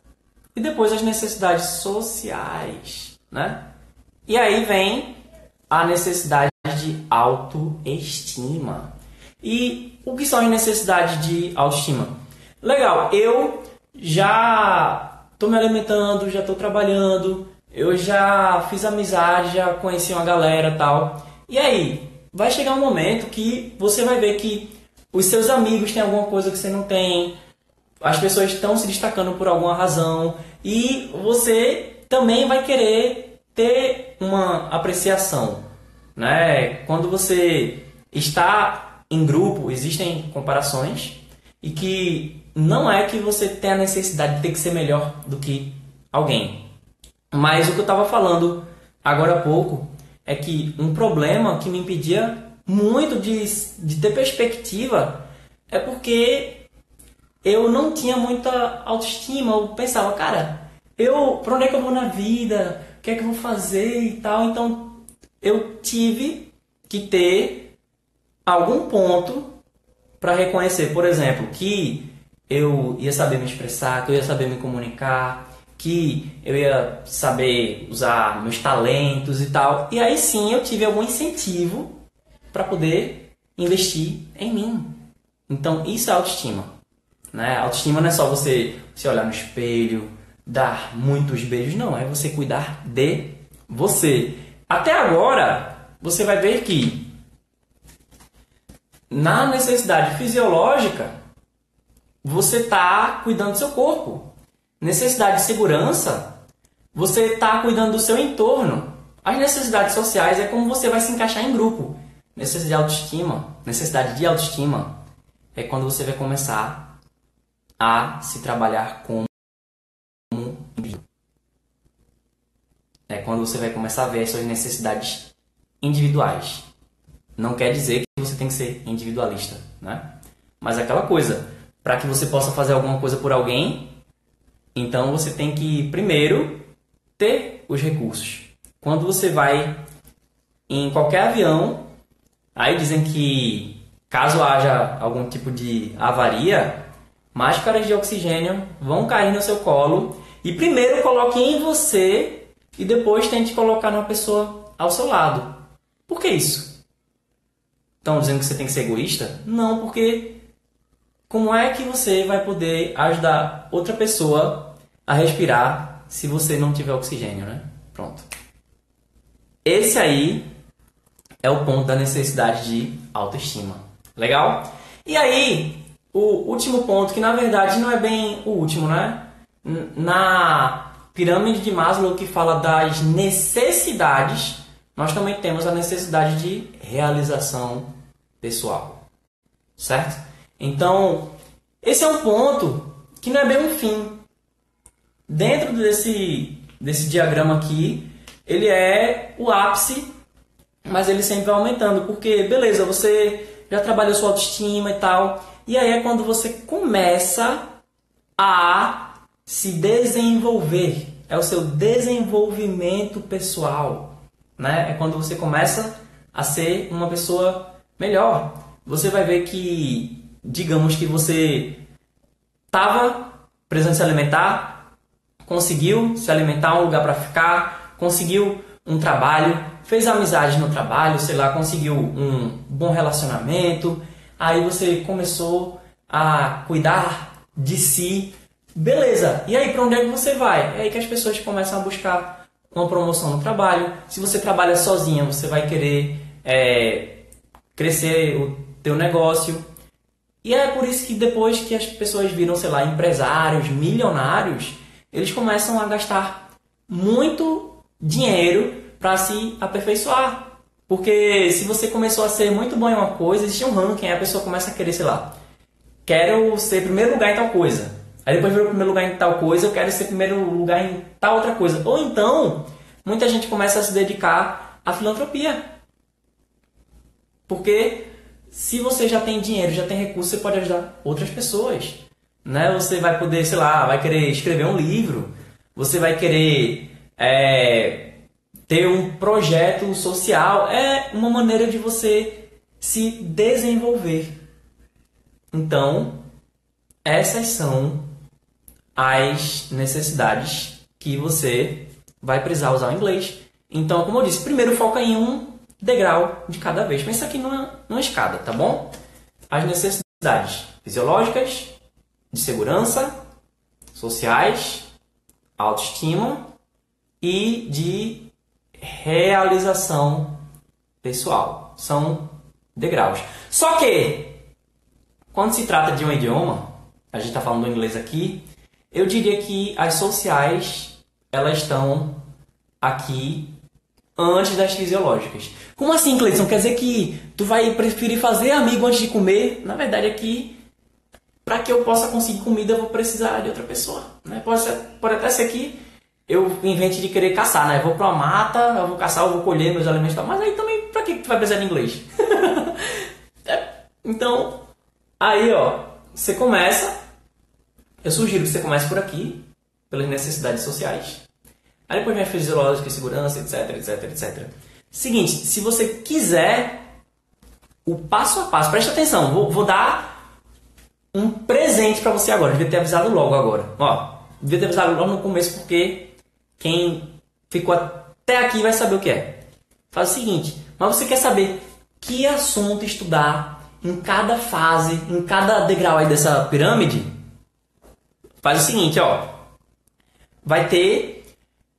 e depois as necessidades sociais, né? E aí vem a necessidade de autoestima. E o que são as necessidades de autoestima? Legal, eu já estou me alimentando, já estou trabalhando, eu já fiz amizade, já conheci uma galera tal. E aí, vai chegar um momento que você vai ver que os seus amigos têm alguma coisa que você não tem, as pessoas estão se destacando por alguma razão e você também vai querer ter uma apreciação, né? Quando você está em grupo, existem comparações e que não é que você tem a necessidade de ter que ser melhor do que alguém. Mas o que eu estava falando agora há pouco é que um problema que me impedia muito de, de ter perspectiva é porque eu não tinha muita autoestima. Eu pensava, cara, eu, pra onde é que eu vou na vida? O que é que eu vou fazer e tal? Então eu tive que ter algum ponto para reconhecer, por exemplo, que eu ia saber me expressar, que eu ia saber me comunicar, que eu ia saber usar meus talentos e tal. E aí sim eu tive algum incentivo para poder investir em mim. Então isso é autoestima. Né? Autoestima não é só você se olhar no espelho, dar muitos beijos, não. É você cuidar de você. Até agora, você vai ver que na necessidade fisiológica, você está cuidando do seu corpo necessidade de segurança, você está cuidando do seu entorno. As necessidades sociais é como você vai se encaixar em grupo. Necessidade de autoestima, necessidade de autoestima é quando você vai começar a se trabalhar como. É quando você vai começar a ver as suas necessidades individuais. Não quer dizer que você tem que ser individualista, né? Mas aquela coisa, para que você possa fazer alguma coisa por alguém, então você tem que primeiro ter os recursos. Quando você vai em qualquer avião, aí dizem que caso haja algum tipo de avaria, máscaras de oxigênio vão cair no seu colo e primeiro coloque em você e depois tente colocar numa pessoa ao seu lado. Por que isso? Estão dizendo que você tem que ser egoísta? Não, porque como é que você vai poder ajudar outra pessoa a respirar se você não tiver oxigênio, né? Pronto. Esse aí é o ponto da necessidade de autoestima. Legal? E aí, o último ponto, que na verdade não é bem o último, né? Na pirâmide de Maslow que fala das necessidades, nós também temos a necessidade de realização pessoal. Certo? Então, esse é um ponto que não é bem um fim. Dentro desse, desse diagrama aqui, ele é o ápice, mas ele sempre vai aumentando, porque, beleza, você já trabalhou sua autoestima e tal, e aí é quando você começa a se desenvolver, é o seu desenvolvimento pessoal, né? É quando você começa a ser uma pessoa melhor. Você vai ver que digamos que você estava precisando se alimentar, conseguiu se alimentar, um lugar para ficar, conseguiu um trabalho, fez amizade no trabalho, sei lá, conseguiu um bom relacionamento, aí você começou a cuidar de si, beleza? E aí para onde é que você vai? É aí que as pessoas começam a buscar uma promoção no trabalho. Se você trabalha sozinha, você vai querer é, crescer o teu negócio. E é por isso que depois que as pessoas viram, sei lá, empresários, milionários, eles começam a gastar muito dinheiro para se aperfeiçoar. Porque se você começou a ser muito bom em uma coisa, existe um ranking, aí a pessoa começa a querer, sei lá, quero ser primeiro lugar em tal coisa. Aí depois virou primeiro lugar em tal coisa, eu quero ser primeiro lugar em tal outra coisa. Ou então, muita gente começa a se dedicar à filantropia. Porque se você já tem dinheiro, já tem recurso, você pode ajudar outras pessoas. Né? Você vai poder, sei lá, vai querer escrever um livro, você vai querer é, ter um projeto social. É uma maneira de você se desenvolver. Então, essas são as necessidades que você vai precisar usar o inglês. Então, como eu disse, primeiro foca em um degrau de cada vez. Pensa aqui numa, numa escada, tá bom? As necessidades fisiológicas, de segurança, sociais, autoestima e de realização pessoal. São degraus. Só que, quando se trata de um idioma, a gente está falando do inglês aqui, eu diria que as sociais elas estão aqui antes das fisiológicas. Como assim, Cleiton? Quer dizer que tu vai preferir fazer amigo antes de comer? Na verdade, aqui, para que eu possa conseguir comida, eu vou precisar de outra pessoa. Né? Pode, ser, pode até ser que eu invente de querer caçar, né? Eu vou pra uma mata, eu vou caçar, eu vou colher meus alimentos e tal. Mas aí também, pra que tu vai precisar de inglês? é, então, aí, ó, você começa. Eu sugiro que você comece por aqui, pelas necessidades sociais. Aí depois vem a fisiológica, segurança, etc, etc, etc. Seguinte, se você quiser o passo a passo, preste atenção, vou, vou dar um presente para você agora. Devia ter avisado logo agora. Ó, devia ter avisado logo no começo porque quem ficou até aqui vai saber o que é. Faz o seguinte, mas você quer saber que assunto estudar em cada fase, em cada degrau aí dessa pirâmide? Faz o seguinte, ó. Vai ter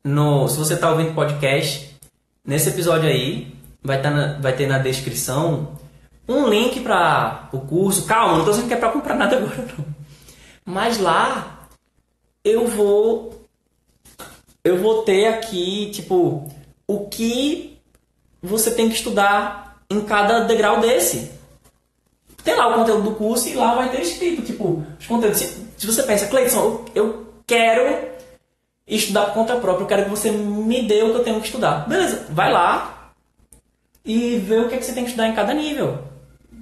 no, se você está ouvindo podcast, nesse episódio aí vai, tá na, vai ter na descrição um link para o curso. Calma, não estou dizendo que é para comprar nada agora não. Mas lá eu vou eu vou ter aqui tipo o que você tem que estudar em cada degrau desse. Tem lá o conteúdo do curso e lá vai ter escrito tipo os conteúdos. Se, se você pensa, Cleiton, eu, eu quero estudar por conta própria. Eu quero que você me dê o que eu tenho que estudar. Beleza, vai lá e vê o que, é que você tem que estudar em cada nível.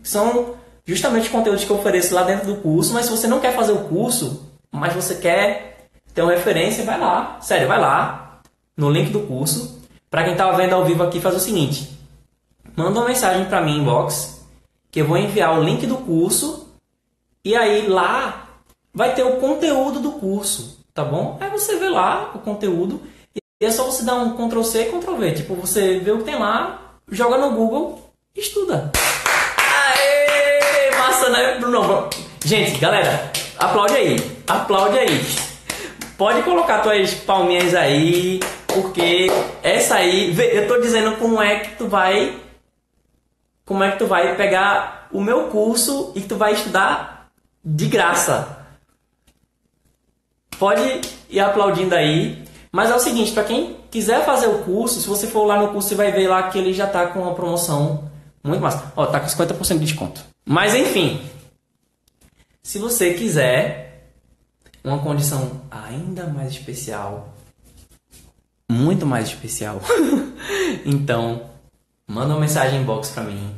São justamente os conteúdos que eu ofereço lá dentro do curso, mas se você não quer fazer o curso, mas você quer ter uma referência, vai lá. Sério, vai lá no link do curso. Para quem está vendo ao vivo aqui, faz o seguinte: manda uma mensagem para mim inbox que eu vou enviar o link do curso e aí lá vai ter o conteúdo do curso tá bom? Aí você vê lá o conteúdo e é só você dar um Ctrl C e Ctrl V. Tipo, você vê o que tem lá, joga no Google estuda. Aê! Massa, né, Bruno? Gente, galera, aplaude aí. Aplaude aí. Pode colocar tuas palminhas aí, porque essa aí, eu tô dizendo como é que tu vai como é que tu vai pegar o meu curso e que tu vai estudar de graça pode ir aplaudindo aí. Mas é o seguinte, para quem quiser fazer o curso, se você for lá no curso, você vai ver lá que ele já está com uma promoção muito massa. Ó, tá com 50% de desconto. Mas enfim, se você quiser uma condição ainda mais especial, muito mais especial, então manda uma mensagem inbox para mim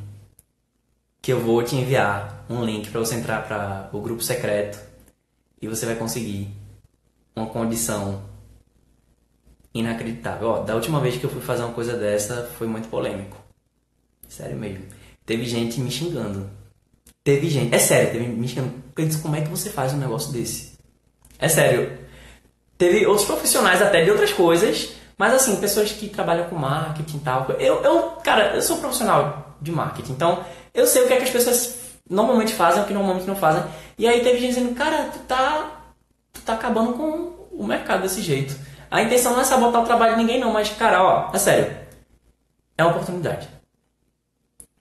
que eu vou te enviar um link para você entrar para o grupo secreto e você vai conseguir uma condição inacreditável. Ó, da última vez que eu fui fazer uma coisa dessa foi muito polêmico. Sério mesmo. Teve gente me xingando. Teve gente, é sério, teve me xingando. Eu disse, como é que você faz um negócio desse? É sério. Teve outros profissionais até de outras coisas, mas assim, pessoas que trabalham com marketing e tal. Eu, eu, cara, eu sou profissional de marketing, então eu sei o que é que as pessoas normalmente fazem, o que normalmente não fazem. E aí teve gente dizendo, cara, tu tá tá acabando com o mercado desse jeito. A intenção não é sabotar o trabalho de ninguém, não, mas, cara, ó, é sério. É uma oportunidade.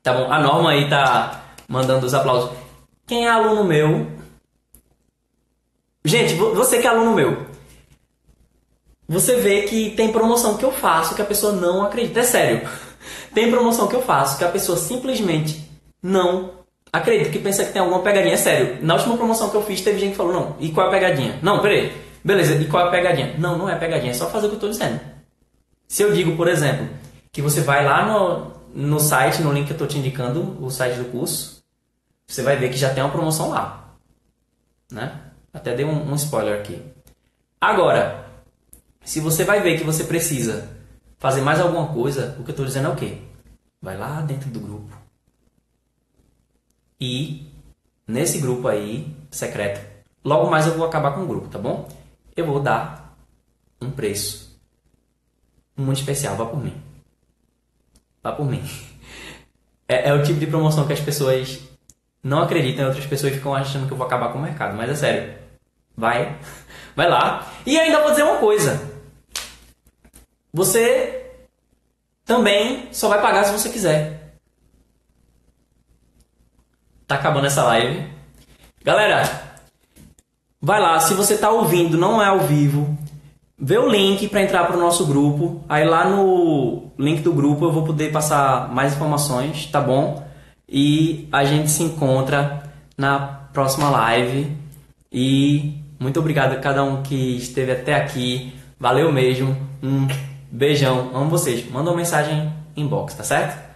Tá bom? A Norma aí tá mandando os aplausos. Quem é aluno meu? Gente, você que é aluno meu. Você vê que tem promoção que eu faço que a pessoa não acredita. É sério. Tem promoção que eu faço que a pessoa simplesmente não Acredito que pensa que tem alguma pegadinha. É sério, na última promoção que eu fiz, teve gente que falou, não, e qual é a pegadinha? Não, peraí. Beleza, e qual é a pegadinha? Não, não é pegadinha, é só fazer o que eu estou dizendo. Se eu digo, por exemplo, que você vai lá no, no site, no link que eu estou te indicando, o site do curso, você vai ver que já tem uma promoção lá. Né? Até dei um, um spoiler aqui. Agora, se você vai ver que você precisa fazer mais alguma coisa, o que eu estou dizendo é o quê? Vai lá dentro do grupo e nesse grupo aí, secreto, logo mais eu vou acabar com o grupo, tá bom? Eu vou dar um preço muito especial, vá por mim. Vá por mim. É, é o tipo de promoção que as pessoas não acreditam, outras pessoas ficam achando que eu vou acabar com o mercado, mas é sério. Vai, vai lá. E ainda vou dizer uma coisa. Você também só vai pagar se você quiser. Tá acabando essa live. Galera, vai lá. Se você tá ouvindo, não é ao vivo, vê o link para entrar para o nosso grupo. Aí lá no link do grupo eu vou poder passar mais informações, tá bom? E a gente se encontra na próxima live. E muito obrigado a cada um que esteve até aqui. Valeu mesmo. Um beijão. Amo vocês. Manda uma mensagem inbox, tá certo?